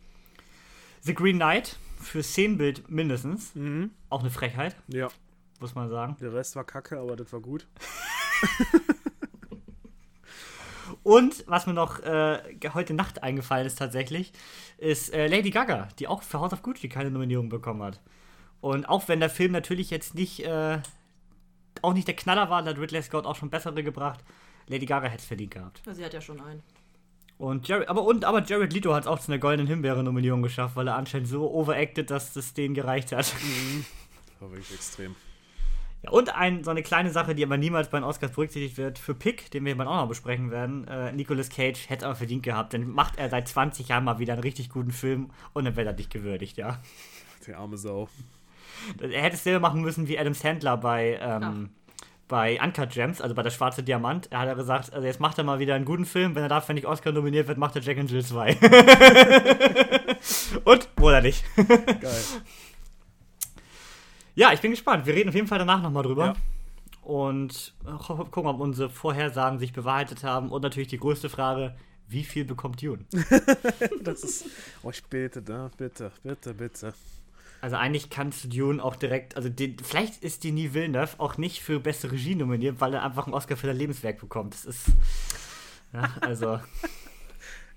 The Green Knight, für Szenenbild mindestens. Mhm. Auch eine Frechheit, Ja, muss man sagen. der Rest war kacke, aber das war gut. *laughs* Und was mir noch äh, heute Nacht eingefallen ist tatsächlich, ist äh, Lady Gaga, die auch für House of Gucci keine Nominierung bekommen hat. Und auch wenn der Film natürlich jetzt nicht, äh, auch nicht der Knaller war, hat Ridley Scott auch schon bessere gebracht, Lady Gaga hätte es verdient gehabt. Ja, Sie hat ja schon einen. Und Jared, aber, und, aber Jared Leto hat es auch zu einer goldenen Himbeere-Nominierung geschafft, weil er anscheinend so overacted, dass das denen gereicht hat. Das war wirklich extrem. Ja, und ein, so eine kleine Sache, die aber niemals bei den Oscars berücksichtigt wird, für Pick, den wir bald auch noch besprechen werden, äh, Nicolas Cage hätte aber verdient gehabt, denn macht er seit 20 Jahren mal wieder einen richtig guten Film und dann wird er nicht gewürdigt, ja. Der arme Sau. Er hätte es selber machen müssen wie Adam Sandler bei, ähm, bei Uncut Gems, also bei Der Schwarze Diamant. Er hat ja gesagt, also jetzt macht er mal wieder einen guten Film, wenn er dafür nicht Oscar nominiert wird, macht er Jack and Jill 2. *laughs* und wurde er nicht. Geil. Ja, ich bin gespannt. Wir reden auf jeden Fall danach nochmal drüber. Ja. Und äh, gucken, ob unsere Vorhersagen sich bewahrheitet haben. Und natürlich die größte Frage, wie viel bekommt Dune? *laughs* Das ist. Oh, ich bete, da. Bitte, bitte, bitte. Also eigentlich kannst du Dune auch direkt, also den, vielleicht ist Denis Villeneuve auch nicht für beste Regie nominiert, weil er einfach einen Oscar für sein Lebenswerk bekommt. Das ist, ja, also, *laughs*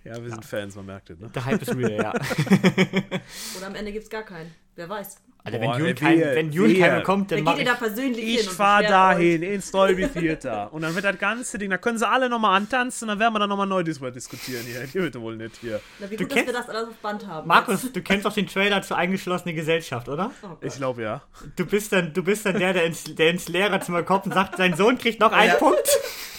Ja, wir sind Fans, man merkt es, ne? der Hype ist real, ja. *laughs* Oder am Ende gibt es gar keinen. Wer weiß. Also Boah, wenn Dune, kein, Dune keiner kommt, dann Dann mach geht ich, ihr da persönlich hin Ich fahr dahin, euch. ins Dolby Theater. Und dann wird das ganze Ding, da können sie alle nochmal antanzen und dann werden wir dann nochmal neu drüber diskutieren hier. Die bitte wohl nicht hier. Na, wie Du gut, dass wir kennst- das alles auf Band haben. Markus, jetzt. du kennst doch den Trailer zur eingeschlossenen Gesellschaft, oder? Oh. Ich glaube ja. Du bist dann, du bist dann der, der ins, der ins Lehrerzimmer kommt und sagt, sein Sohn kriegt noch einen Ja. Punkt.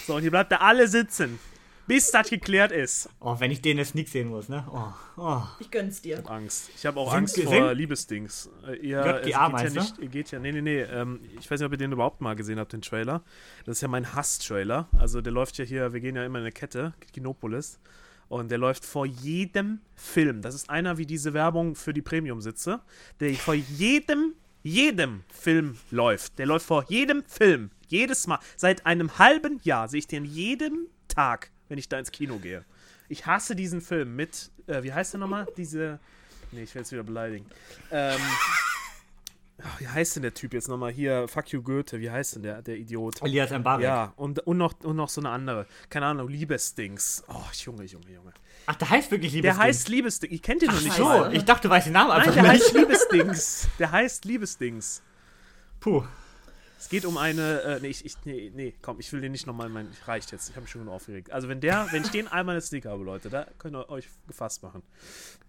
So, und hier bleibt ihr alle sitzen, bis das geklärt ist. Oh, wenn ich den der Sneak sehen muss, ne? Oh, oh. Ich gönn's dir. Angst. Ich habe auch Sind- Angst sind- vor Liebesdings. Äh, ihr, JGA es geht ja meinst nicht, ihr geht ja, nee, nee, nee. Ähm, ich weiß nicht, ob ihr den überhaupt mal gesehen habt, den Trailer. Das ist ja mein Hass-Trailer. Also der läuft ja hier, wir gehen ja immer in eine Kette, Kinopolis. Und der läuft vor jedem Film. Das ist einer wie diese Werbung für die Premium-Sitze, der vor jedem, jedem Film läuft. Der läuft vor jedem Film. Jedes Mal. Seit einem halben Jahr sehe ich den jeden Tag, wenn ich da ins Kino gehe. Ich hasse diesen Film mit, äh, wie heißt der nochmal? Diese, nee, ich will jetzt wieder beleidigen. Ähm, ach, wie heißt denn der Typ jetzt nochmal? Hier, Fuck you Goethe, wie heißt denn der, der Idiot? Elias Mbarek. Ja, und, und, noch, und noch so eine andere. Keine Ahnung, Liebesdings. Oh, Junge, Junge, Junge. Ach, der heißt wirklich Der Liebesding. heißt Liebesdings. Ihr kennt den noch nicht. So, ich dachte, du weißt den Namen Nein, einfach der nicht. heißt Liebesdings. Der heißt Liebesdings. Puh. Es geht um eine, äh, nee, ich, ich, nee, nee, komm, ich will den nicht nochmal, mein, reicht jetzt, ich habe mich schon aufgeregt. Also wenn der, wenn ich den einmal in Sneak habe, Leute, da könnt ihr euch gefasst machen.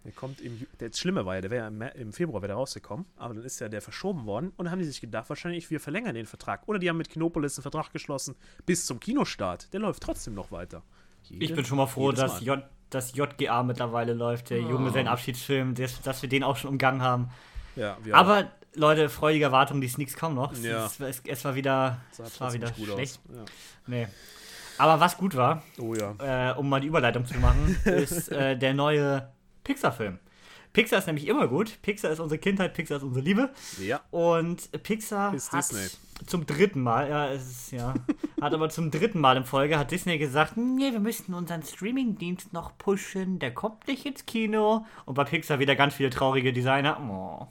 Der kommt im, der Schlimme war ja, der wäre ja im, im Februar wäre der rausgekommen, aber dann ist ja der verschoben worden und dann haben die sich gedacht, wahrscheinlich wir verlängern den Vertrag. Oder die haben mit Kinopolis einen Vertrag geschlossen bis zum Kinostart. Der läuft trotzdem noch weiter. Jede- Ich bin schon mal froh, dass. J, dass JGA mittlerweile läuft, der Junge, sein Abschiedsfilm, dass, dass wir den auch schon umgangen haben. Ja, wir auch. Leute, freudige Erwartungen, die Sneaks kommen noch. Es, Ja. es, es, war wieder, es war wieder schlecht. Ja. Nee. Aber was gut war, Oh ja. äh, um mal die Überleitung zu machen, *laughs* ist äh, der neue Pixar-Film. Pixar ist nämlich immer gut. Pixar ist unsere Kindheit, Pixar ist unsere Liebe. Ja. Und Pixar Ist hat Disney. zum dritten Mal, ja, es ist, ja, *laughs* hat aber zum dritten Mal in Folge, hat Disney gesagt, nee, wir müssen unseren Streamingdienst noch pushen, der kommt nicht ins Kino. Und bei Pixar wieder ganz viele traurige Designer. Oh.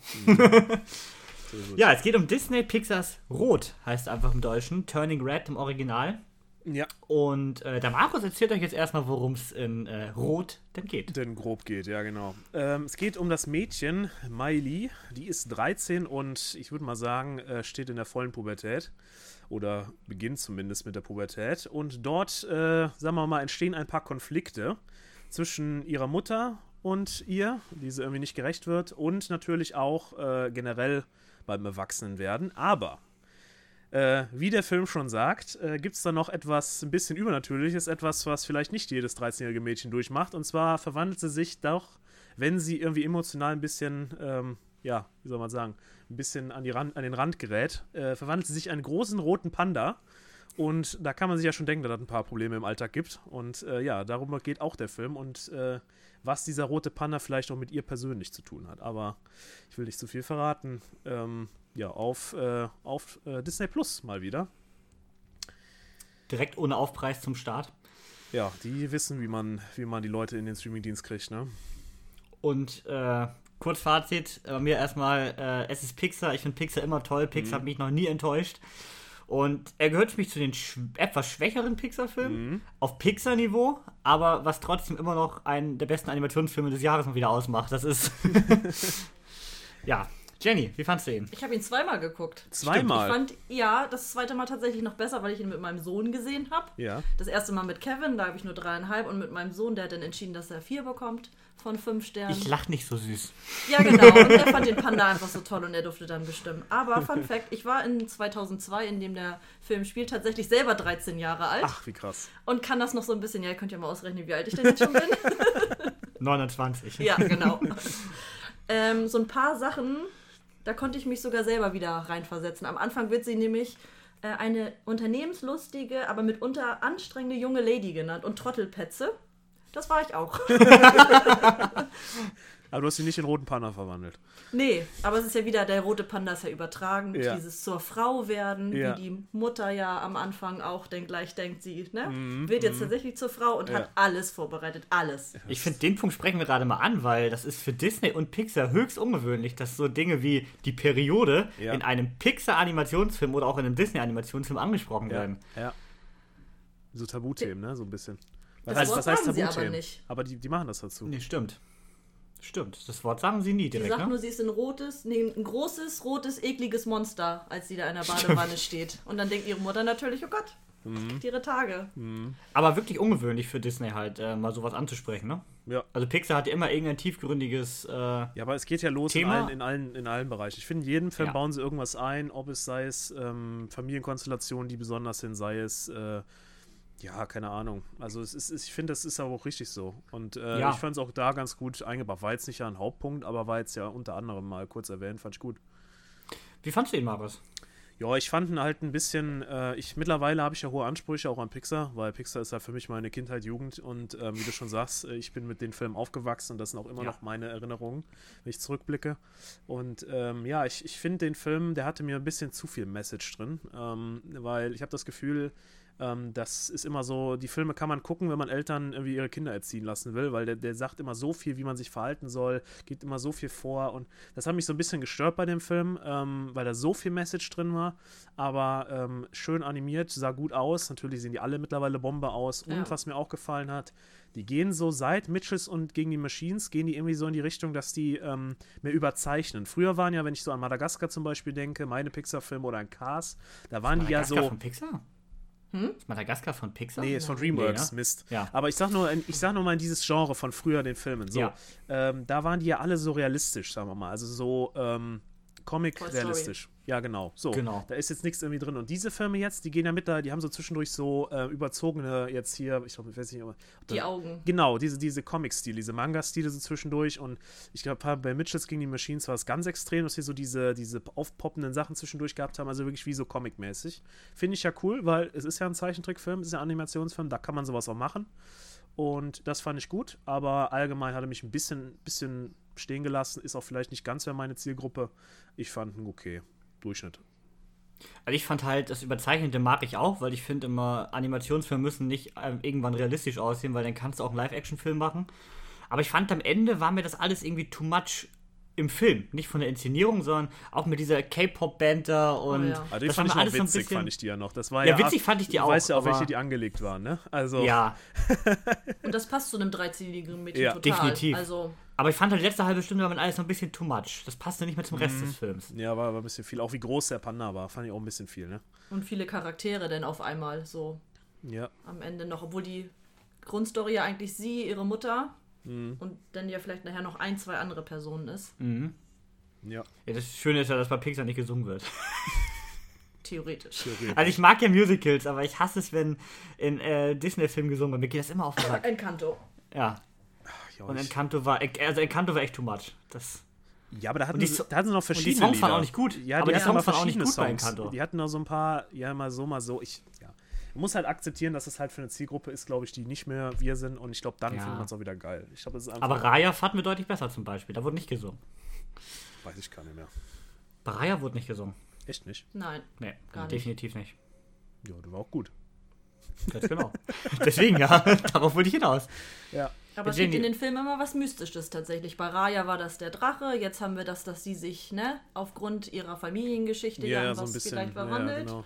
ja, *laughs* es geht um Disney Pixars Rot, heißt einfach im Deutschen. Turning Red im Original. Ja. Und äh, der Markus erzählt euch jetzt erstmal, worum es in äh, Rot denn geht. Denn grob geht, ja genau. Ähm, es geht um das Mädchen Miley, die ist 13 und ich würde mal sagen, äh, steht in der vollen Pubertät oder beginnt zumindest mit der Pubertät. Und dort, äh, sagen wir mal, entstehen ein paar Konflikte zwischen ihrer Mutter und ihr, die sie irgendwie nicht gerecht wird und natürlich auch äh, generell beim Erwachsenenwerden. Aber äh, wie der Film schon sagt, äh, gibt es da noch etwas ein bisschen Übernatürliches, etwas, was vielleicht nicht jedes 13-jährige Mädchen durchmacht. Und zwar verwandelt sie sich doch, wenn sie irgendwie emotional ein bisschen, ähm, ja, wie soll man sagen, ein bisschen an, Rand, an den Rand gerät, äh, verwandelt sie sich in einen großen roten Panda. Und da kann man sich ja schon denken, dass es ein paar Probleme im Alltag gibt. Und äh, ja, darum geht auch der Film und äh, was dieser rote Panda vielleicht auch mit ihr persönlich zu tun hat. Aber ich will nicht zu viel verraten. Ähm, ja, auf, äh, auf äh, Disney Plus mal wieder. Direkt ohne Aufpreis zum Start. Ja, die wissen, wie man, wie man die Leute in den Streamingdienst kriegt, ne? Und äh, kurz Fazit, bei mir erstmal, äh, es ist Pixar. Ich finde Pixar immer toll. Mhm. Pixar hat mich noch nie enttäuscht. Und er gehört für mich zu den sch etwas schwächeren Pixar-Filmen, Mhm. auf Pixar-Niveau, aber was trotzdem immer noch einen der besten Animationsfilme des Jahres mal wieder ausmacht. Das ist. *laughs* *laughs* ja. Jenny, wie fandst du ihn? Ich habe ihn zweimal geguckt. Zweimal? Ich fand, ja, das zweite Mal tatsächlich noch besser, weil ich ihn mit meinem Sohn gesehen habe. Ja. Das erste Mal mit Kevin, da habe ich nur dreieinhalb und mit meinem Sohn, der hat dann entschieden, dass er vier bekommt von fünf Sternen. Ich lach nicht so süß. Ja, genau. Und er fand den Panda einfach so toll und er durfte dann bestimmen. Aber Fun Fact, ich war in 2002, in dem der Film spielt, tatsächlich selber 13 Jahre alt Ach, wie krass. und kann das noch so ein bisschen, ja, ihr könnt ja mal ausrechnen, wie alt ich denn jetzt schon bin. *laughs* *laughs* 29. ja, genau. ähm, so ein paar Sachen, da konnte ich mich sogar selber wieder reinversetzen. Am Anfang wird sie nämlich äh, eine unternehmenslustige, aber mitunter anstrengende junge Lady genannt und Trottelpätze. Das war ich auch. *laughs* *laughs* Aber du hast sie nicht in roten Panda verwandelt. Nee, aber es ist ja wieder, der rote Panda ist ja übertragen, Ja. dieses zur Frau werden, Ja. wie die Mutter ja am Anfang auch denn gleich denkt, sie ne, Mhm, wird jetzt tatsächlich zur Frau und Ja. hat alles vorbereitet, alles. Ich finde, den Punkt sprechen wir gerade mal an, weil das ist für Disney und Pixar höchst ungewöhnlich, dass so Dinge wie die Periode Ja. in einem Pixar-Animationsfilm oder auch in einem Disney-Animationsfilm angesprochen Ja. werden. ja. So Tabuthemen, ne? So ein bisschen. Was, Das heißt, was heißt aber Tabuthemen? nicht. Aber die, die machen das dazu. Nee, stimmt. Stimmt. Das Wort sagen sie nie Sie direkt, sagt ne? nur, sie ist ein rotes, nee, ein großes, rotes, ekliges Monster, als sie da in der Badewanne steht. Und dann denkt ihre Mutter natürlich, oh Gott, Mhm. ihre Tage. Aber wirklich ungewöhnlich für Disney halt, äh, mal sowas anzusprechen, ne? Ja. Also Pixar hat ja immer irgendein tiefgründiges, äh, Ja, aber es geht ja los in Thema? allen, in, allen, in allen Bereichen. Ich finde, in jedem Film Ja. bauen sie irgendwas ein, ob es sei es ähm, Familienkonstellationen, die besonders sind, sei es, äh, ja, keine Ahnung. Also es ist, ich finde, das ist aber auch richtig so. Und äh, Ja. ich fand es auch da ganz gut eingebracht. War jetzt nicht ja ein Hauptpunkt, aber war jetzt ja unter anderem mal kurz erwähnt, fand ich gut. wie fandst du ihn, Marius? Ja, ich fand ihn halt ein bisschen, äh, ich mittlerweile habe ich ja hohe Ansprüche auch an Pixar, weil Pixar ist ja für mich meine Kindheit, Jugend und ähm, wie du schon sagst, äh, ich bin mit den Filmen aufgewachsen und das sind auch immer Ja. noch meine Erinnerungen, wenn ich zurückblicke. Und ähm, ja, ich, ich finde den Film, der hatte mir ein bisschen zu viel Message drin, ähm, weil ich habe das Gefühl, ähm, das ist immer so, die Filme kann man gucken, wenn man Eltern irgendwie ihre Kinder erziehen lassen will, weil der, der sagt immer so viel, wie man sich verhalten soll, gibt immer so viel vor und das hat mich so ein bisschen gestört bei dem Film, ähm, weil da so viel Message drin war, aber ähm, schön animiert, sah gut aus, natürlich sehen die alle mittlerweile Bombe aus und Ja. was mir auch gefallen hat, die gehen so seit Mitchells und gegen die Machines, gehen die irgendwie so in die Richtung, dass die ähm, mehr überzeichnen. Früher waren ja, wenn ich so an Madagaskar zum Beispiel denke, meine Pixar-Filme oder an Cars, da waren die ja so... von Pixar? Hm? Ist Madagaskar von Pixar? Nee, ist von Nee, DreamWorks, ne? Mist. Ja. Aber ich sag nur, ich sag nur mal in dieses Genre von früher den Filmen. So, Ja. ähm, da waren die ja alle so realistisch, sagen wir mal. Also so ähm, Comic Toy Story. realistisch. Ja, genau. So. Genau. Da ist jetzt nichts irgendwie drin. Und diese Filme jetzt, die gehen ja mit da, die haben so zwischendurch so äh, überzogene, jetzt hier, ich glaube, ich weiß nicht, ob Die da- Augen. Genau, diese, diese Comic-Stile, diese Manga-Stile so zwischendurch. Und ich glaube, bei Mitchells gegen die Machines war es ganz extrem, dass sie so diese, diese aufpoppenden Sachen zwischendurch gehabt haben. Also wirklich wie so Comic-mäßig. Finde ich ja cool, weil es ist ja ein Zeichentrickfilm, es ist ja ein Animationsfilm, da kann man sowas auch machen. und das fand ich gut, aber allgemein hat er mich ein bisschen, bisschen stehen gelassen. Ist auch vielleicht nicht ganz mehr meine Zielgruppe. Ich fand ihn okay. Durchschnitt. Also ich fand halt, das Überzeichnete mag ich auch, weil ich finde immer, Animationsfilme müssen nicht ähm, irgendwann realistisch aussehen, weil dann kannst du auch einen Live-Action-Film machen. Aber ich fand am Ende war mir das alles irgendwie too much im Film. Nicht von der Inszenierung, sondern auch mit dieser K-Pop-Band da und ja. Also die das fand ich noch alles so ein witzig, bisschen- fand ich die ja noch. Das war Ja, ja, witzig fand ich die du auch, weißt ja auch, welche die angelegt waren, ne? Also, Ja, *laughs* Und das passt zu einem 13-jährigen Mädchen Ja, total. definitiv. Also, aber ich fand halt die letzte halbe Stunde war mir alles noch ein bisschen too much. Das passte nicht mehr zum Rest Mhm. des Films. ja, war, war ein bisschen viel. Auch wie groß der Panda war, fand ich auch ein bisschen viel, ne? und viele Charaktere denn auf einmal so Ja. am Ende noch, obwohl die Grundstory ja eigentlich sie, ihre Mutter Mhm. und dann ja vielleicht nachher noch ein, zwei andere Personen ist. Mhm. Ja. Ja, das Schöne ist ja, dass bei Pixar nicht gesungen wird. *laughs* Theoretisch. Also ich mag ja Musicals, aber ich hasse es, wenn in äh, Disney-Filmen gesungen wird. Mir geht das immer auf den Sack. *laughs* Encanto. Ja. Auch Und. Encanto war, also Encanto war echt too much. Das, Ja, aber da hatten, die sie, da hatten sie noch die verschiedene Songs waren Lieder. auch nicht gut. Ja, Aber die die hatten Songs waren auch nicht verschiedene gut bei Songs. Encanto. Die hatten noch so ein paar, ja, mal so, mal so. Ich, ja. Man muss halt akzeptieren, dass es halt für eine Zielgruppe ist, glaube ich, die nicht mehr wir sind. Und ich glaube, dann Ja. findet man es auch wieder geil. Ich ist einfach. aber Raya fanden wir deutlich besser zum Beispiel. Da wurde nicht gesungen. weiß ich gar nicht mehr. Bei Raya wurde nicht gesungen. Echt nicht? Nein. Nee, Gar nicht. definitiv nicht. Ja, der war auch gut. Ganz genau. *laughs* Deswegen, ja, *laughs* darauf wollte ich hinaus. Ja. Aber es gibt in den Filmen immer was Mystisches tatsächlich. Bei Raya war das der Drache, jetzt haben wir das, dass sie sich, ne, aufgrund ihrer Familiengeschichte ja, Ja, so was ein bisschen. vielleicht Ja, verwandelt. genau.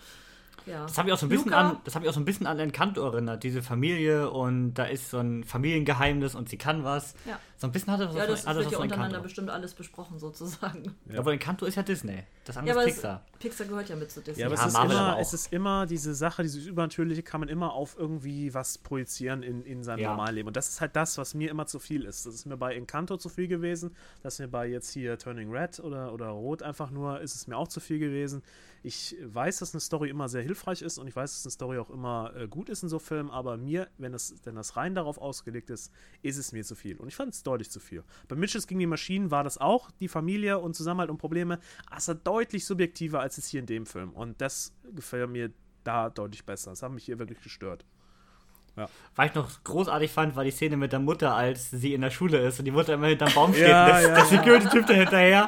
Ja, Das habe ich auch so ein bisschen Luca, an, das habe ich auch so ein bisschen an Encanto erinnert, diese Familie und da ist so ein Familiengeheimnis und sie kann was. Ja. So ein bisschen hatte das Ja, das wird ja untereinander bestimmt alles besprochen sozusagen. Ja. Aber Encanto ist ja Disney. Das Ja, andere aber ist es, Pixar. Pixar gehört ja mit zu Disney. Ja, aber Ja, es, ist Marvel immer, es ist immer diese Sache, dieses Übernatürliche kann man immer auf irgendwie was projizieren in, in sein Ja. Normalleben. Und das ist halt das, was mir immer zu viel ist. Das ist mir bei Encanto zu viel gewesen. Das ist mir bei jetzt hier Turning Red oder, oder Rot einfach nur, ist es mir auch zu viel gewesen. Ich weiß, dass eine Story immer sehr hilfreich ist und ich weiß, dass eine Story auch immer äh, gut ist in so Filmen, aber mir, wenn es wenn das rein darauf ausgelegt ist, ist es mir zu viel. Und ich fand es deutlich zu viel. Bei Mitchells gegen die Maschinen war das auch, die Familie und Zusammenhalt und Probleme, war deutlich subjektiver als es hier in dem Film. Und das gefällt mir da deutlich besser. Das hat mich hier wirklich gestört. Was ich noch großartig fand, war die Szene mit der Mutter, als sie in der Schule ist und die Mutter immer hinterm Baum *laughs* steht Ja, der, ja, der Security-Typ da hinterher.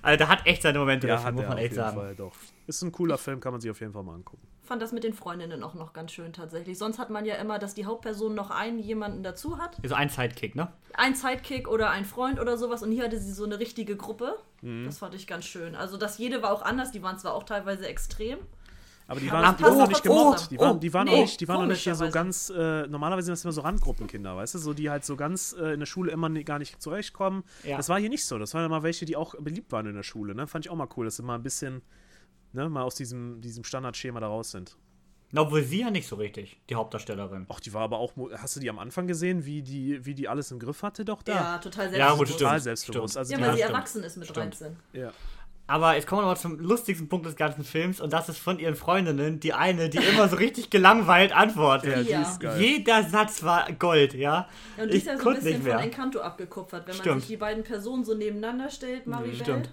also der hat echt seine Momente, Ja, dafür, muss man echt sagen. Fall doch. Ist ein cooler Film, kann man sich auf jeden Fall mal angucken. fand das mit den Freundinnen auch noch ganz schön tatsächlich. Sonst hat man ja immer, dass die Hauptperson noch einen jemanden dazu hat. So ein Sidekick, ne? Ein Sidekick oder ein Freund oder sowas. Und hier hatte sie so eine richtige Gruppe. Mhm. Das fand ich ganz schön. Also das jede war auch anders. Die waren zwar auch teilweise extrem. Aber die waren, die auch nicht gemobbt. zusammen. Die waren, Oh, die waren nee, auch nicht, die waren auch nicht hier so ganz, äh, normalerweise sind das immer so Randgruppenkinder, weißt du, so die halt so ganz äh, in der Schule immer nie, gar nicht zurechtkommen. Ja. Das war hier nicht so. Das waren immer welche, die auch beliebt waren in der Schule, ne? Fand ich auch mal cool, dass sie mal ein bisschen, ne, mal aus diesem, diesem Standardschema da raus sind. Na, obwohl sie ja nicht so richtig, die Hauptdarstellerin. Ach, die war aber auch, hast du die am Anfang gesehen, wie die, wie die alles im Griff hatte? Doch da. Ja, total Ja, gut, selbstbewusst. stimmt. Total selbstbewusst. Also Ja, die weil hat- sie stimmt. erwachsen ist mit Stimmt. 13. ja. Aber jetzt kommen wir nochmal zum lustigsten Punkt des ganzen Films und das ist von ihren Freundinnen die eine, die immer so richtig gelangweilt antwortet. ja, die Ja. ist geil. Jeder Satz war Gold, ja. Ja, und die ich ist ja so ein bisschen von. Encanto abgekupfert, wenn man Stimmt. sich die beiden Personen so nebeneinander stellt, Maribel. Stimmt.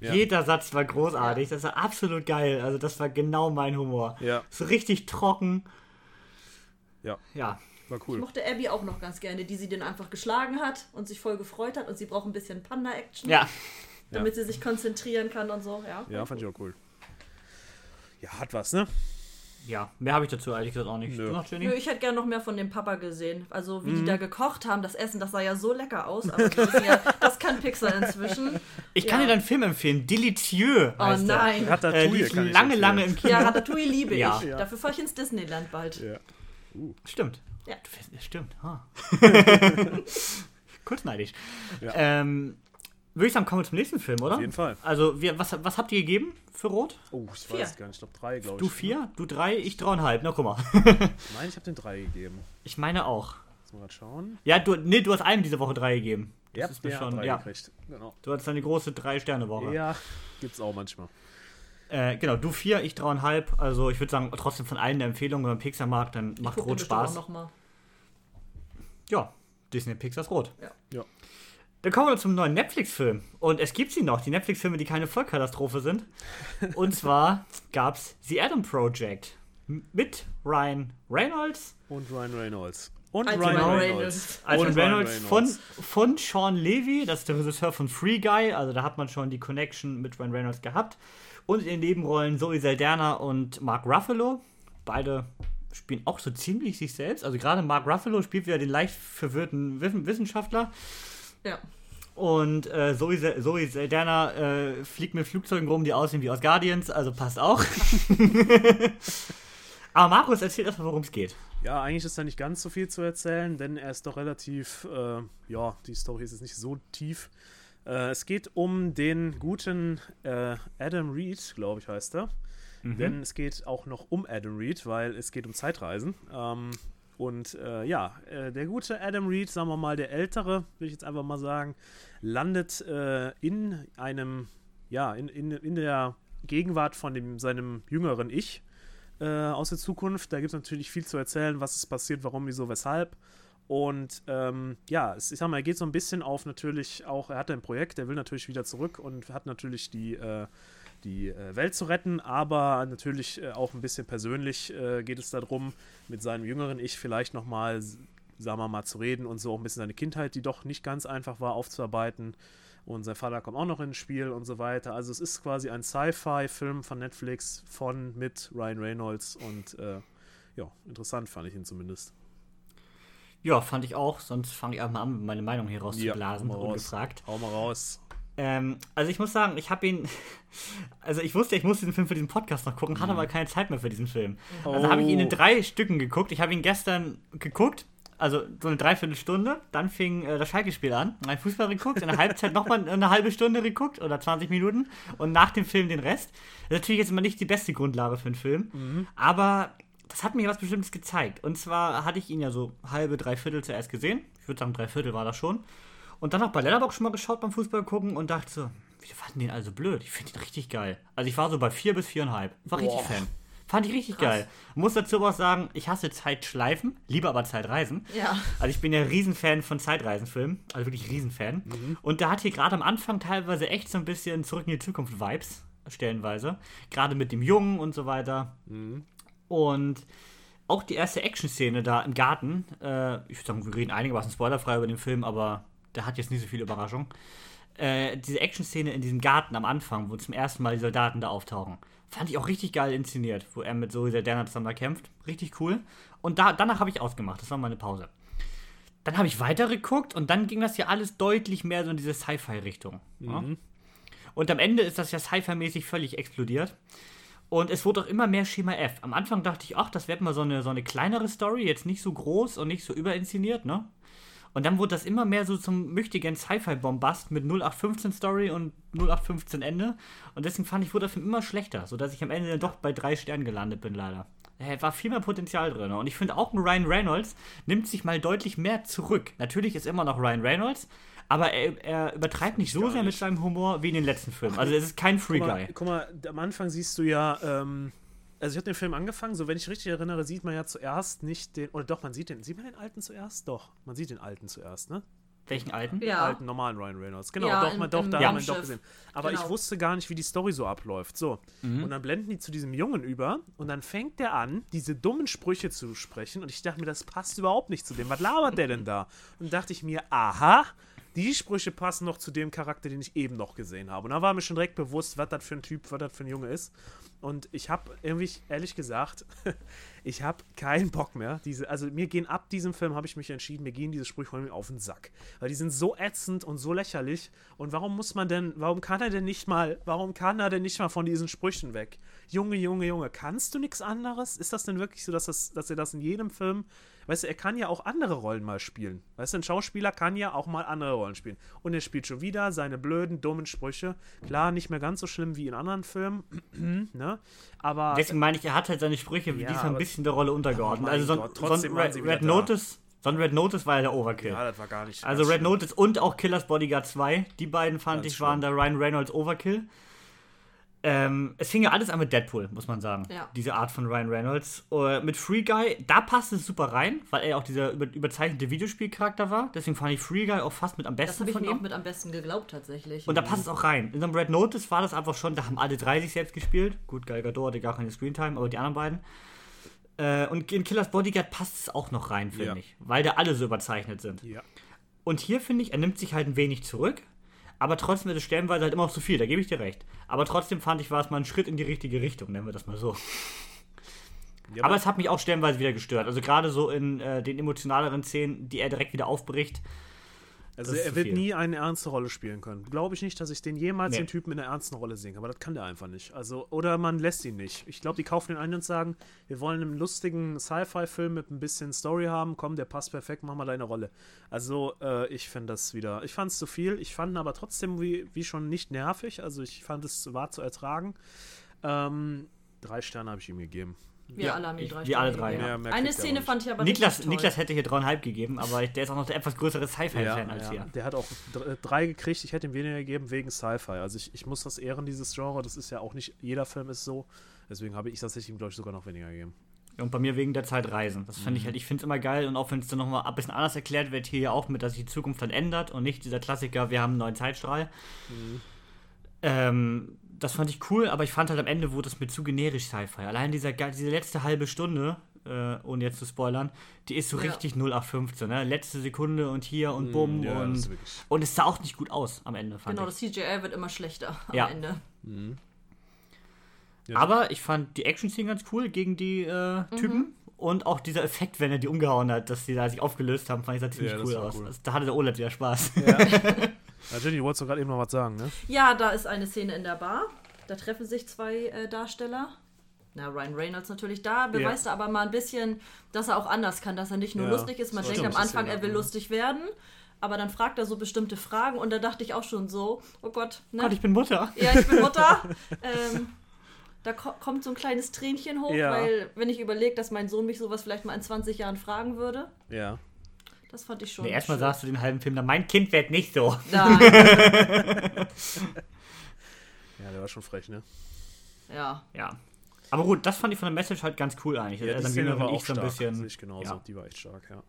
Ja. Jeder Satz war großartig. Das war absolut geil. Also das war genau mein Humor. Ja. So richtig trocken. Ja, Ja. war Ich cool. mochte Abby auch noch ganz gerne, die sie den einfach geschlagen hat und sich voll gefreut hat und sie braucht ein bisschen Panda-Action, Ja. damit sie sich konzentrieren kann und so. Ja, Ja, fand ich auch cool. Ja, hat was, ne? Ja. Mehr habe ich dazu ehrlich gesagt auch nicht. Nö. Du noch, Jenny? Nö, ich hätte gerne noch mehr von dem Papa gesehen. Also Mhm. wie die da gekocht haben, das Essen, das sah ja so lecker aus. Aber ja, *laughs* das kann Pixar inzwischen. Ich kann Ja. dir deinen Film empfehlen. Delicieux Oh der. nein. Äh, Ratatouille lief kann ich lange, empfehlen. lange im Kino. Ja, Ratatouille liebe Ja. ich. Ja. Dafür fahre ich ins Disneyland bald. Ja. Stimmt. Ja. Stimmt. Ha. *laughs* Kurz neidisch. Ja. Ähm, würde ich sagen, kommen wir zum nächsten Film, oder? Auf jeden Fall. Also, wir, was, was habt ihr gegeben für Rot? Oh, ich Vier. weiß gar nicht. Ich glaube drei, glaube ich. Du vier, du drei, ich dreieinhalb. Na, guck mal. Nein, ich habe den drei gegeben. Ich meine auch. Jetzt mal grad schauen. Ja, du, nee, du hast einem diese Woche drei gegeben. Das Ja, ist mir der schon, ja. gekriegt. Genau. Du hattest eine große Drei-Sterne-Woche. Ja, gibt's auch manchmal. Äh, genau, du vier, ich dreieinhalb. Also, ich würde sagen, trotzdem von allen eine Empfehlung, wenn man Pixar mag, dann macht Rot Spaß. Noch mal. Ja, Disney Pixars Rot. Ja. Ja. Dann kommen wir zum neuen Netflix-Film. Und es gibt sie noch, die Netflix-Filme, die keine Vollkatastrophe sind. Und zwar gab's The Adam Project mit Ryan Reynolds. Und Ryan Reynolds. Und Als Ryan Reynolds. Reynolds. Also Und Reynolds, Ryan Von, Reynolds. von Sean Levy, das ist der Regisseur von Free Guy, also da hat man schon die Connection mit Ryan Reynolds gehabt. Und in den Nebenrollen Zoe Saldana und Mark Ruffalo. Beide spielen auch so ziemlich sich selbst. Also gerade Mark Ruffalo spielt wieder den leicht verwirrten Wissen- Wissenschaftler. Ja. Und äh, Zoe, Sa- Zoe Saldana äh, fliegt mit Flugzeugen rum, die aussehen wie aus Guardians, also passt auch. *laughs* Aber Markus, erzähl erstmal, worum es geht. Ja, eigentlich ist da nicht ganz so viel zu erzählen, denn er ist doch relativ, äh, ja, die Story ist jetzt nicht so tief. Äh, es geht um den guten äh, Adam Reed, glaube ich, heißt er. Denn es geht auch noch um Adam Reed, weil es geht um Zeitreisen. Ähm, und äh, ja, äh, der gute Adam Reed, sagen wir mal, der ältere, will ich jetzt einfach mal sagen, landet äh, in einem, ja, in, in, in der Gegenwart von dem, seinem jüngeren Ich äh, aus der Zukunft. Da gibt es natürlich viel zu erzählen, was ist passiert, warum, wieso, weshalb. Und ähm, ja, es, ich sag mal, er geht so ein bisschen auf natürlich auch, er hat ein Projekt, er will natürlich wieder zurück und hat natürlich die, äh, die äh, Welt zu retten, aber natürlich äh, auch ein bisschen persönlich äh, geht es darum, mit seinem jüngeren Ich vielleicht nochmal, sagen wir mal, zu reden und so auch ein bisschen seine Kindheit, die doch nicht ganz einfach war, aufzuarbeiten. Und sein Vater kommt auch noch ins Spiel und so weiter. Also es ist quasi ein Sci-Fi-Film von Netflix von mit Ryan Reynolds und äh, ja, interessant fand ich ihn zumindest. Ja, fand ich auch, sonst fange ich einfach mal an, meine Meinung hier rauszublasen, hau mal raus. ungefragt. Hau mal raus. Ähm, also ich muss sagen, ich habe ihn, *laughs* also ich wusste, ich muss diesen Film für diesen Podcast noch gucken, hatte aber keine Zeit mehr für diesen Film. Also habe ich ihn in Oh. drei Stücken geguckt. Ich habe ihn gestern geguckt, also so eine Dreiviertelstunde. Dann fing äh, das Schalke-Spiel an, ein Fußball geguckt, in der Halbzeit nochmal eine halbe Stunde geguckt oder 20 Minuten und nach dem Film den Rest. Das ist natürlich jetzt immer nicht die beste Grundlage für einen Film, aber das hat mir was Bestimmtes gezeigt. Und zwar hatte ich ihn ja so halbe, dreiviertel zuerst gesehen. Ich würde sagen, dreiviertel war das schon. Und dann auch bei Letterboxd schon mal geschaut beim Fußball gucken und dachte so, wieso fanden den also blöd? Ich finde ihn richtig geil. Also ich war so bei vier bis viereinhalb. War richtig Boah. Fan. Fand ich richtig geil. Muss dazu aber auch sagen, ich hasse Zeitschleifen, liebe aber Zeitreisen. Ja. Also ich bin ja Riesenfan von Zeitreisenfilmen, also wirklich Riesenfan. Und da hat hier gerade am Anfang teilweise echt so ein bisschen Zurück in die Zukunft Vibes, stellenweise. Gerade mit dem Jungen und so weiter. Und auch die erste Action-Szene da im Garten, äh, ich würde sagen, wir reden einigermaßen spoilerfrei über den Film, aber der hat jetzt nicht so viel Überraschung. Äh, diese Action-Szene in diesem Garten am Anfang, wo zum ersten Mal die Soldaten da auftauchen, fand ich auch richtig geil inszeniert, wo er mit Zoe Saldana zusammen da kämpft. Richtig cool. Und da, danach habe ich ausgemacht, das war meine Pause. Dann habe ich weitergeguckt und dann ging das ja alles deutlich mehr so in diese Sci-Fi-Richtung. Ja? Und am Ende ist das ja Sci-Fi-mäßig völlig explodiert. Und es wurde auch immer mehr Schema F. Am Anfang dachte ich, ach, das wird mal so eine, so eine kleinere Story, jetzt nicht so groß und nicht so überinszeniert, ne? Und dann wurde das immer mehr so zum möchtigen Sci-Fi-Bombast mit 0815 Story und 0815 Ende. Und deswegen fand ich, wurde der Film immer schlechter, sodass ich am Ende dann doch bei drei Sternen gelandet bin, leider. Da war viel mehr Potenzial drin. Und ich finde auch ein Ryan Reynolds nimmt sich mal deutlich mehr zurück. Natürlich ist immer noch Ryan Reynolds, aber er, er übertreibt nicht so sehr mit nicht. seinem Humor wie in den letzten Filmen. Also es ist kein Free Guck mal, Guy. guck mal, am Anfang siehst du ja, ähm, also ich habe den Film angefangen, so wenn ich richtig erinnere, sieht man ja zuerst nicht den, oder doch, man sieht den, sieht man den alten zuerst? Doch, man sieht den alten zuerst, ne? Welchen alten? Den Ja. alten normalen Ryan Reynolds. Genau, Ja, doch, im- man, doch, im da haben wir ihn doch gesehen. Aber Genau. ich wusste gar nicht, wie die Story so abläuft. So. Mhm. Und dann blenden die zu diesem Jungen über und dann fängt der an, diese dummen Sprüche zu sprechen. Und ich dachte mir, das passt überhaupt nicht zu dem. Was labert der denn da? Und dachte ich mir, aha, die Sprüche passen noch zu dem Charakter, den ich eben noch gesehen habe. Und da war mir schon direkt bewusst, was das für ein Typ, was das für ein Junge ist. Und ich habe irgendwie, ehrlich gesagt, *laughs* ich habe keinen Bock mehr. Diese, also mir gehen ab diesem Film, habe ich mich entschieden, mir gehen diese Sprüche von mir auf den Sack. Weil die sind so ätzend und so lächerlich. Und warum muss man denn, warum kann er denn nicht mal, warum kann er denn nicht mal von diesen Sprüchen weg? Junge, Junge, Junge, kannst du nichts anderes? Ist das denn wirklich so, dass, das, dass er das in jedem Film, weißt du, er kann ja auch andere Rollen mal spielen. Weißt du, ein Schauspieler kann ja auch mal andere Rollen spielen. Und er spielt schon wieder seine blöden, dummen Sprüche. Klar, nicht mehr ganz so schlimm wie in anderen Filmen, *clears throat* ne? Aber Deswegen meine ich, er hat halt seine Sprüche wie Ja, diesmal ein aber- bisschen der Rolle untergeordnet. Mein Also so, ein- Gott, so trotzdem waren Red, Red da. Notice, so ein Red Notice war ja der Overkill. ja, das war gar nicht. also Red schlimm. Notice und auch Killers Bodyguard 2, die beiden fand Ganz ich waren der Ryan Reynolds Overkill. Ähm, es fing ja alles an mit Deadpool, muss man sagen. Ja. Diese Art von Ryan Reynolds. Äh, mit Free Guy, da passt es super rein, weil er ja auch dieser über, überzeichnete Videospielcharakter war. Deswegen fand ich Free Guy auch fast mit am Das besten habe ich von mir auch ihm. mit am besten geglaubt, tatsächlich. Und da passt es auch rein. In so einem Red Notice war das einfach schon, da haben alle drei sich selbst gespielt. Gut, Gal Gadot hatte gar keine Screentime, aber die anderen beiden. Äh, und in Killers Bodyguard passt es auch noch rein, finde Ja. ich. Weil da alle so überzeichnet sind. Ja. Und hier finde ich, er nimmt sich halt ein wenig zurück, aber trotzdem ist es stellenweise halt immer noch zu viel, da gebe ich dir recht. Aber trotzdem fand ich, war es mal ein Schritt in die richtige Richtung, nennen wir das mal so. Ja, Aber es hat mich auch stellenweise wieder gestört. Also gerade so in äh, den emotionaleren Szenen, die er direkt wieder aufbricht. Also er wird viel. nie eine ernste Rolle spielen können. Glaube ich nicht, dass ich den jemals Nee. den Typen in einer ernsten Rolle sehen kann, aber das kann der einfach nicht. Also, oder man lässt ihn nicht. Ich glaube, die kaufen den ein und sagen, wir wollen einen lustigen Sci-Fi-Film mit ein bisschen Story haben, komm, der passt perfekt, mach mal deine Rolle. Also, äh, ich finde das wieder, ich fand es zu viel, ich fand ihn aber trotzdem wie, wie schon nicht nervig, also ich fand es war zu ertragen. Ähm, drei Sterne habe ich ihm gegeben. Wir Ja, alle haben ich- drei wir alle drei, ja. Mehr Eine Szene fand ich aber Niklas. Niklas hätte hier dreieinhalb gegeben, aber der ist auch noch der etwas größere Sci-Fi-Fan Ja, als ja. hier. Der hat auch dr- drei gekriegt, ich hätte ihm weniger gegeben wegen Sci-Fi. Also ich, ich muss das ehren, dieses Genre. Das ist ja auch nicht, jeder Film ist so. Deswegen habe ich tatsächlich ihm, glaube ich, sogar noch weniger gegeben. Und bei mir wegen der Zeit reisen. Das finde ich halt, ich finde es immer geil und auch wenn es dann nochmal ein bisschen anders erklärt wird, hier ja auch mit, dass sich die Zukunft dann ändert und nicht dieser Klassiker, wir haben einen neuen Zeitstrahl. Ähm, das fand ich cool, aber ich fand halt am Ende wurde es mir zu generisch Sci-Fi. Allein dieser, diese letzte halbe Stunde, äh, ohne jetzt zu spoilern, die ist so Ja. richtig 0815, ne? Letzte Sekunde und hier und bumm ja, das und, und es sah auch nicht gut aus am Ende, fand Genau, ich. das CGI wird immer schlechter am Ja. Ende. Ja. Aber ich fand die Action-Szene ganz cool gegen die äh, Typen. Und auch dieser Effekt, wenn er die umgehauen hat, dass die da sich aufgelöst haben, fand ich sah ziemlich Ja, das cool aus. cool. Also, da hatte der Olet wieder Spaß. Ja, *laughs* Jenny, du wolltest doch gerade eben noch was sagen, ne? Ja, da ist eine Szene in der Bar. Da treffen sich zwei äh, Darsteller. Na, Ryan Reynolds natürlich da, beweist er aber mal ein bisschen, dass er auch anders kann, dass er nicht nur Ja, lustig ist. Man denkt am Anfang, er will lustig werden, aber dann fragt er so bestimmte Fragen und da dachte ich auch schon so, oh Gott, ne? Gott, ich bin Mutter. Ja, ich bin Mutter. *laughs* ähm, da ko kommt so ein kleines Tränchen hoch, Ja. weil wenn ich überlege, dass mein Sohn mich sowas vielleicht mal in 20 Jahren fragen würde, Ja. Das fand ich schon. Nee, erstmal sagst du den halben Film, dann mein Kind wird nicht so. *laughs* Nein. Ja, der war schon frech, ne? ja. Ja. Aber gut, das fand ich von der Message halt ganz cool eigentlich. Ja, Er die Szene war auch ich so ein stark. bisschen. Ich genauso. ja. Die war echt stark, ja.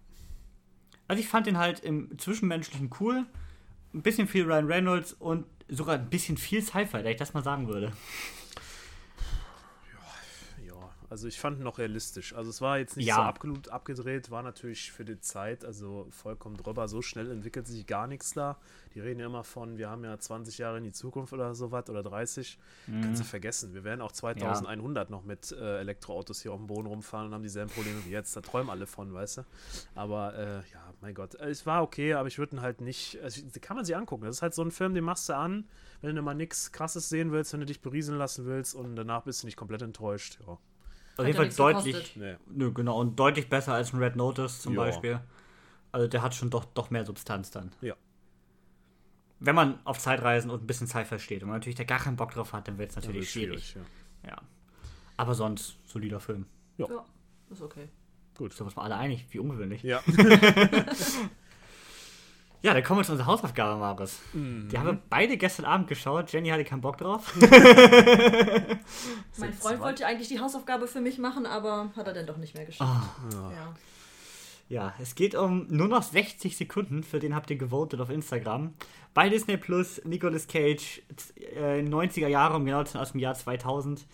Also ich fand den halt im Zwischenmenschlichen cool. Ein bisschen viel Ryan Reynolds und sogar ein bisschen viel Sci-Fi, wenn ich das mal sagen würde. Ja, also ich fand ihn noch realistisch. Also es war jetzt nicht Ja. so abgelut, abgedreht, war natürlich für die Zeit, also vollkommen drüber. So schnell entwickelt sich gar nichts da. Die reden ja immer von, wir haben ja 20 Jahre in die Zukunft oder sowas oder 30. Kannst du vergessen. Wir werden auch 2100 noch mit äh, Elektroautos hier auf dem Boden rumfahren und haben dieselben Probleme wie jetzt. Da träumen alle von, weißt du. Aber äh, ja, mein Gott. Äh, Es war okay, aber ich würde ihn halt nicht. Also, kann man sich angucken. Das ist halt so ein Film, den machst du an, wenn du mal nichts krasses sehen willst, wenn du dich berieseln lassen willst und danach bist du nicht komplett enttäuscht. Ja. Auf jeden Fall deutlich. Nee. Nö, genau. Und deutlich besser als ein Red Notice zum Ja. Beispiel. Also der hat schon doch, doch mehr Substanz dann. Ja. Wenn man auf Zeitreisen und ein bisschen Sci-Fi steht und man natürlich da gar keinen Bock drauf hat, dann wird es natürlich wird's schwierig. ja. Ja. Aber sonst, solider Film. Ja. Ja, ist okay. Gut. So was wir alle einig, wie ungewöhnlich. Ja. *laughs* *laughs* Ja, dann kommen wir zu unserer Hausaufgabe, Maris. Mhm. Die haben wir beide gestern Abend geschaut. Jenny hatte keinen Bock drauf. *laughs* Mein Freund wollte eigentlich die Hausaufgabe für mich machen, aber hat er dann doch nicht mehr geschafft. Ah. Ja. Ja, es geht um nur noch 60 Sekunden, für den habt ihr gewotet auf Instagram. Bei Disney Plus, Nicolas Cage, äh, 90er Jahre, um genau aus dem Jahr 2000.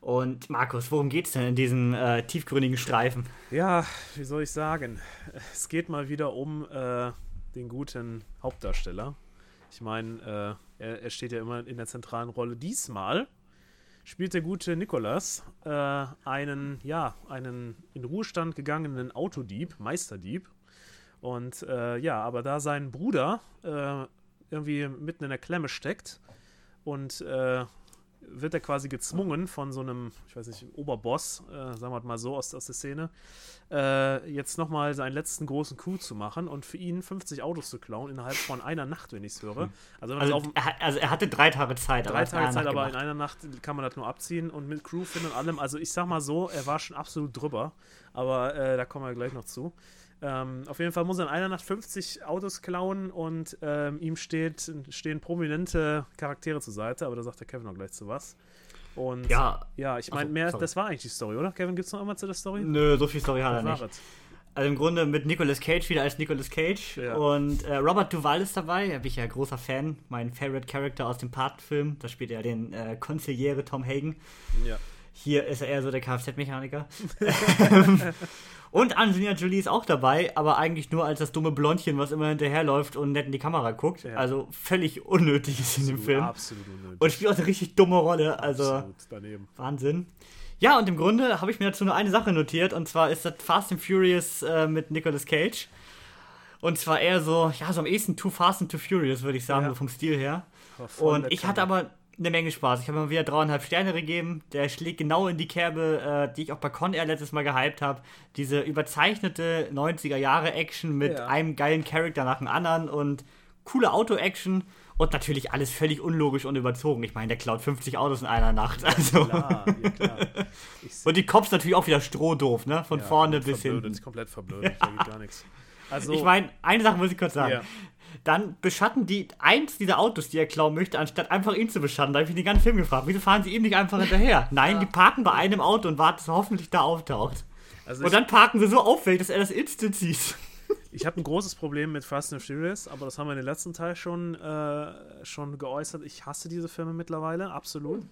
Und Markus, worum geht's denn in diesem äh, tiefgründigen Streifen? ja, wie soll ich sagen? Es geht mal wieder um äh, den guten Hauptdarsteller. Ich meine, äh, er, er steht ja immer in der zentralen Rolle. Diesmal spielt der gute Nikolas äh, einen, ja, einen in Ruhestand gegangenen Autodieb, Meisterdieb. Und äh, ja, aber da sein Bruder äh, irgendwie mitten in der Klemme steckt und äh, wird er quasi gezwungen von so einem, ich weiß nicht, Oberboss, äh, sagen wir mal so aus, aus der Szene, äh, jetzt nochmal seinen letzten großen Coup zu machen und für ihn 50 Autos zu klauen innerhalb von einer Nacht, wenn ich es höre. Also, man es Also, auf er, also er hatte drei Tage Zeit. aber drei in Tage einer Zeit, Nacht aber in gemacht. einer Nacht kann man das nur abziehen und mit Crewfin und allem. Also ich sag mal so, er war schon absolut drüber, aber äh, da kommen wir gleich noch zu. Ähm, auf jeden Fall muss er in einer Nacht 50 Autos klauen und ähm, ihm steht, stehen prominente Charaktere zur Seite, aber da sagt der Kevin noch gleich zu was. Und Ja, ja ich meine, mehr, sorry. das war eigentlich die Story, oder? Kevin, gibt es noch irgendwas zu der Story? nö, so viel Story hat er nicht. Also im Grunde mit Nicolas Cage wieder als Nicolas Cage. Ja. Und äh, Robert Duvall ist dabei. Da bin ich ja großer Fan. Mein Favorite Character aus dem Patenfilm. Da spielt er den äh, Konsigliere Tom Hagen. Ja. Hier ist er eher so der Kfz-Mechaniker. *laughs* *laughs* *laughs* und Angelina Jolie ist auch dabei, aber eigentlich nur als das dumme Blondchen, was immer hinterherläuft und nett in die Kamera guckt. Ja. Also völlig unnötig ist in dem Absolut, Film. Absolut unnötig. Und spielt auch eine richtig dumme Rolle. Also Absolut daneben. Wahnsinn. Ja, und im Grunde habe ich mir dazu nur eine Sache notiert, und zwar ist das Fast and Furious äh, mit Nicolas Cage. Und zwar eher so, ja, so am ehesten Too Fast and Too Furious, würde ich sagen, Ja. so vom Stil her. Und ich hatte aber eine Menge Spaß. Ich habe mal wieder dreieinhalb Sterne gegeben. Der schlägt genau in die Kerbe, äh, die ich auch bei Con Air letztes Mal gehypt habe. Diese überzeichnete 90er-Jahre-Action mit Ja. einem geilen Charakter nach dem anderen und coole Auto-Action. Und natürlich alles völlig unlogisch und überzogen. Ich meine, der klaut 50 Autos in einer Nacht. *laughs* Also. Klar, ja klar. Ich seh- Und die Cops natürlich auch wieder strohdoof, ne? Von ja, vorne bis hinten. ist komplett verblödet, da geht gar *laughs* nichts. Also, Ich meine, eine Sache muss ich kurz sagen. Ja. Dann beschatten die eins dieser Autos, die er klauen möchte, anstatt einfach ihn zu beschatten. Da habe ich mich den ganzen Film gefragt. Wieso fahren sie ihm nicht einfach hinterher? *laughs* Nein, die parken bei einem Auto und warten, dass er hoffentlich da auftaucht. also Und dann parken sie so auffällig, dass er das instant sieht. *laughs* ich habe ein großes Problem mit Fast and Furious, aber das haben wir in den letzten Teil schon, äh, schon geäußert. Ich hasse diese Filme mittlerweile, absolut.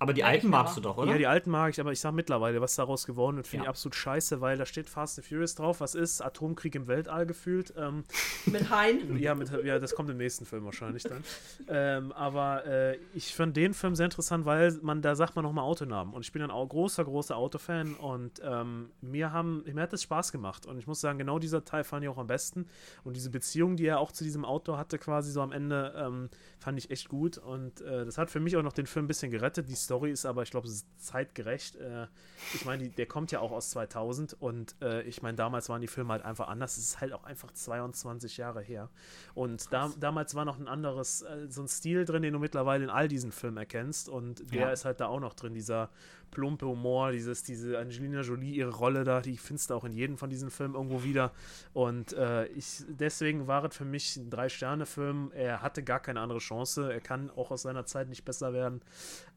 Aber die Ja, alten magst du doch, oder? Ja, die alten mag ich, aber ich sag mittlerweile, was daraus geworden wird, finde Ja. ich absolut scheiße, weil da steht Fast and Furious drauf. Was ist? Atomkrieg im Weltall gefühlt. Ähm, *laughs* Mit Hein. ja, mit, ja, das kommt im nächsten Film wahrscheinlich dann. ähm, aber äh, ich fand den Film sehr interessant, weil man da sagt man nochmal Autonamen. Und ich bin ein großer, großer Autofan und ähm, mir haben, mir hat das Spaß gemacht. Und ich muss sagen, genau dieser Teil fand ich auch am besten. Und diese Beziehung, die er auch zu diesem Auto hatte, quasi so am Ende, ähm, fand ich echt gut. Und äh, das hat für mich auch noch den Film ein bisschen gerettet. Die Story ist aber, ich glaube, es ist zeitgerecht. Äh, ich meine, der kommt ja auch aus 2000 und äh, ich meine, damals waren die Filme halt einfach anders. Es ist halt auch einfach 22 Jahre her. Und da, damals war noch ein anderes, äh, so ein Stil drin, den du mittlerweile in all diesen Filmen erkennst. Und der Ja. ist halt da auch noch drin, dieser plumpe Humor, dieses, diese Angelina Jolie, ihre Rolle da, die findest du auch in jedem von diesen Filmen irgendwo wieder. Und äh, ich, deswegen war es für mich ein Drei-Sterne-Film. Er hatte gar keine andere Chance. Er kann auch aus seiner Zeit nicht besser werden.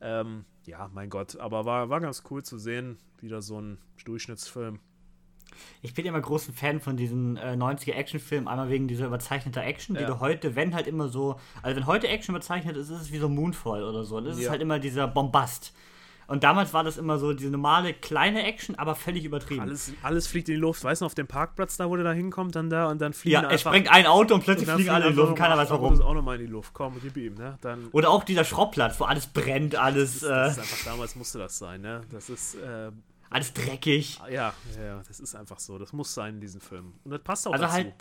Ähm, ja, mein Gott, aber war, war ganz cool zu sehen. Wieder so ein Durchschnittsfilm. Ich bin immer großen Fan von diesen äh, 90er Actionfilmen, einmal wegen dieser überzeichneter Action, die Ja. du heute, wenn halt immer so, also wenn heute Action überzeichnet ist, ist es wie so Moonfall oder so. Das ist Ja. halt immer dieser Bombast. Und damals war das immer so diese normale kleine Action, aber völlig übertrieben. Alles, alles fliegt in die Luft. Weißt du, auf dem Parkplatz da, wo der da hinkommt, dann da und dann fliegen ja, einfach... er sprengt ein Auto und und plötzlich dann fliegen alle in die Luft, keiner weiß warum. Autos auch nochmal in die Luft. Komm, gib ihm, ne? Dann... Oder auch dieser Schrottplatz, wo alles brennt, alles, Das äh, ist einfach, damals musste das sein, ne? Das ist, äh, alles dreckig. ja, ja, das ist einfach so. Das muss sein in diesem Film. Und das passt auch Also dazu. halt,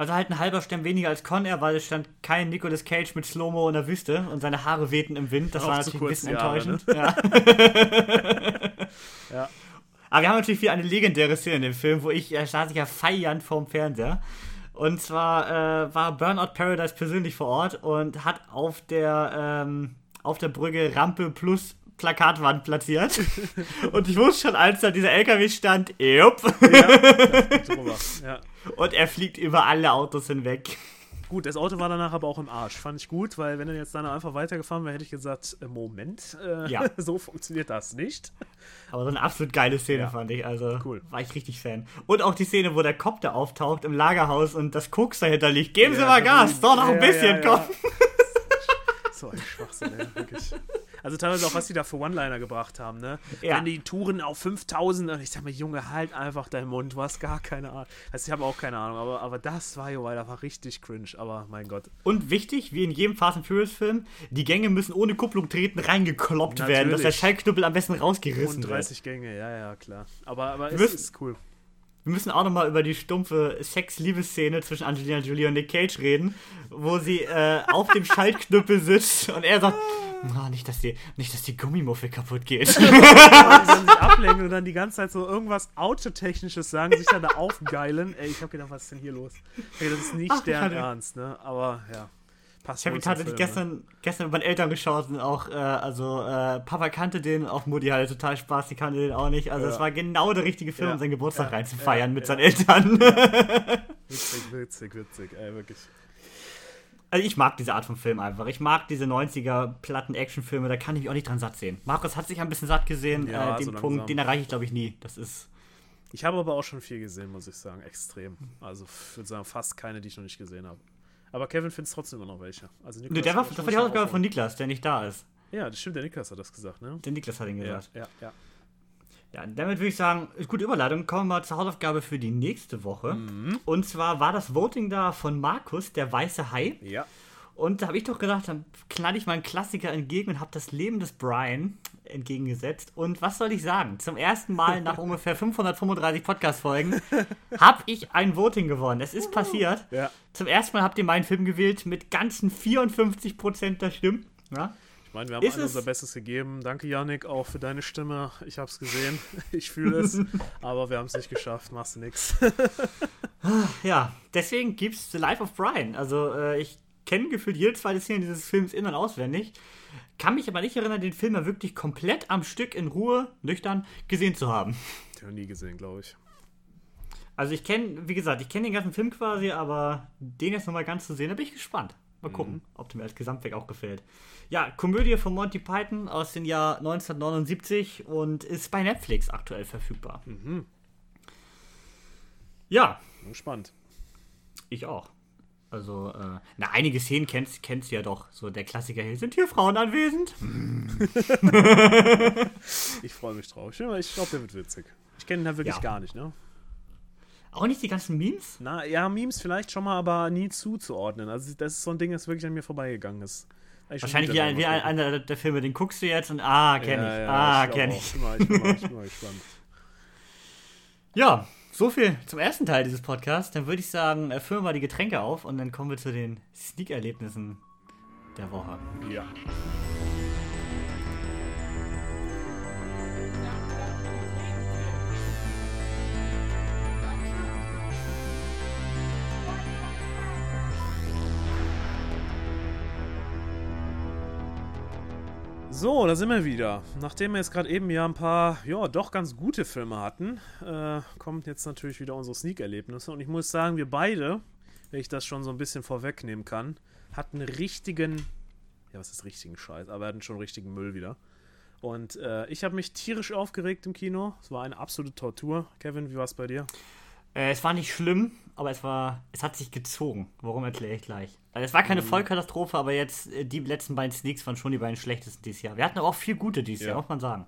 also halt ein halber Stern weniger als Con Air, weil es stand kein Nicolas Cage mit Slow-Mo in der Wüste und seine Haare wehten im Wind. Das Auch war natürlich ein bisschen enttäuschend. Ja. *laughs* Ja. Aber wir haben natürlich wieder eine legendäre Szene in dem Film, wo ich, äh, saß ich ja feiernd vorm Fernseher. Und zwar äh, war Burnout Paradise persönlich vor Ort und hat auf der, ähm, auf der Brücke Rampe plus Plakatwand platziert. *laughs* und ich wusste schon, als da dieser LKW stand, jupp. Ja. Und er fliegt über alle Autos hinweg. Gut, das Auto war danach aber auch im Arsch. Fand ich gut, weil wenn er jetzt dann einfach weitergefahren wäre, hätte ich gesagt, äh, Moment, äh, Ja. *laughs* so funktioniert das nicht. Aber so eine absolut geile Szene Ja. fand ich. Also Cool. war ich richtig Fan. Und auch die Szene, wo der da auftaucht im Lagerhaus und das Koks dahinter liegt. Geben Sie Ja, mal Gas, doch noch ein bisschen, komm. *laughs* So ein Schwachsinn, ey, wirklich. Also teilweise auch, was die da für One-Liner gebracht haben, ne? Ja. Wenn die Touren auf 5000 und ich sag mir, Junge, halt einfach deinen Mund, du hast gar keine Ahnung. Also ich habe auch keine Ahnung, aber, aber das war jo, weil das war richtig cringe, aber mein Gott. Und wichtig, wie in jedem Fast and Furious Film, die Gänge müssen ohne Kupplung treten reingekloppt werden, dass der Natürlich. Schaltknüppel am besten rausgerissen wird. 30 Gänge, ja, ja, klar. Aber, aber es ist cool. Wir müssen auch nochmal über die stumpfe Sex-Liebesszene zwischen Angelina Jolie und Nick Cage reden, wo sie äh, auf dem *laughs* Schaltknüppel sitzt und er sagt, "Ah, nicht, dass die, nicht, dass die Gummimuffel kaputt geht. Und dann sich ablenken und dann die ganze Zeit so irgendwas Autotechnisches sagen, sich dann da aufgeilen. Ey, ich hab gedacht, was ist denn hier los? Ey, das ist nicht Ach, deren Ernst, ne? Aber ja. Passt Ich habe ihn tatsächlich gestern, gestern mit meinen Eltern geschaut und auch, äh, also äh, Papa kannte den, auch Mutti hatte total Spaß, die kannte den auch nicht. Also es Ja. war genau der richtige Film, Ja. um seinen Geburtstag Ja. reinzufeiern mit seinen Eltern. *laughs* Witzig, witzig, witzig, ey, wirklich. Also ich mag diese Art von Film einfach. Ich mag diese 90er platten Actionfilme, da kann ich mich auch nicht dran satt sehen. Markus hat sich ein bisschen satt gesehen, äh, den so. Punkt, den erreiche ich glaube ich nie. Das ist. Ich habe aber auch schon viel gesehen, muss ich sagen. Extrem. Also ich würde sagen, fast keine, die ich noch nicht gesehen habe. Aber Kevin findet trotzdem immer noch welche. Also Nö, Nicolas der war, das war die Hausaufgabe von. Niklas, der nicht da ist. Ja, das stimmt, der Niklas hat das gesagt, ne? Der Niklas hat ihn Ja, gesagt. ja, ja. Ja, damit würde ich sagen, gute Überleitung. Kommen wir mal zur Hausaufgabe für die nächste Woche. Mhm. Und zwar war das Voting da von Markus, der weiße Hai. Ja. Und da habe ich doch gedacht, dann knall ich mal einen Klassiker entgegen und habe das Leben des Brian entgegengesetzt. Und was soll ich sagen? Zum ersten Mal nach *laughs* ungefähr 535 Podcast-Folgen habe ich ein Voting gewonnen. Es ist passiert. Ja. Zum ersten Mal habt ihr meinen Film gewählt mit ganzen 54% der Stimmen. Ja? Ich meine, wir haben alle unser Bestes gegeben. Danke, Yannick, auch für deine Stimme. Ich habe *laughs* es gesehen. Ich fühle es. *laughs* Aber wir haben es nicht geschafft. Machst du nix. Ja, deswegen gibt es The Life of Brian. Also, äh, ich kenne gefühlt jede zweite Szene dieses Films in- und auswendig. Kann mich aber nicht erinnern, den Film mal wirklich komplett am Stück in Ruhe, nüchtern gesehen zu haben. Ich habe nie gesehen, glaube ich. Also, ich kenne, wie gesagt, ich kenne den ganzen Film quasi, aber den jetzt nochmal ganz zu sehen, da bin ich gespannt. Mal gucken, ob der mir als Gesamtwerk auch gefällt. Ja, Komödie von Monty Python aus dem Jahr 1979 und ist bei Netflix aktuell verfügbar. Ja, Bin gespannt. Ich auch. Also, äh, na, einige Szenen kennst, kennst du ja doch. So der Klassiker hier, sind hier Frauen anwesend? *laughs* Ich freue mich drauf. Ich, ich glaube, der wird witzig. Ich kenne ihn halt wirklich Ja. gar nicht, ne? Auch nicht die ganzen Memes? Na, ja, Memes vielleicht schon mal, aber nie zuzuordnen. Also, das ist so ein Ding, das wirklich an mir vorbeigegangen ist. Schon Wahrscheinlich wie, ein, wie ein, einer der Filme, den guckst du jetzt und ah, kenn Ja, ich. ja, ah, ich kenn glaub auch. ich. Ich bin mal, ich bin mal, ich bin mal gespannt. *laughs* Ja, so viel zum ersten Teil dieses Podcasts. Dann würde ich sagen, äh, füllen wir die Getränke auf und dann kommen wir zu den Sneak-Erlebnissen der Woche. Ja. So, da sind wir wieder. Nachdem wir jetzt gerade eben ja ein paar, ja, doch ganz gute Filme hatten, äh, kommt jetzt natürlich wieder unsere Sneak-Erlebnisse. Und ich muss sagen, wir beide, wenn ich das schon so ein bisschen vorwegnehmen kann, hatten richtigen, ja, was ist richtigen Scheiß, aber wir hatten schon richtigen Müll wieder. Und äh, ich habe mich tierisch aufgeregt im Kino. Es war eine absolute Tortur. Kevin, wie war es bei dir? Äh, es war nicht schlimm, aber es war, es hat sich gezogen. Warum erkläre ich gleich. Also es war keine Vollkatastrophe, aber jetzt äh, die letzten beiden Sneaks waren schon die beiden schlechtesten dieses Jahr. Wir hatten aber auch viel gute dieses Ja. Jahr, muss man sagen.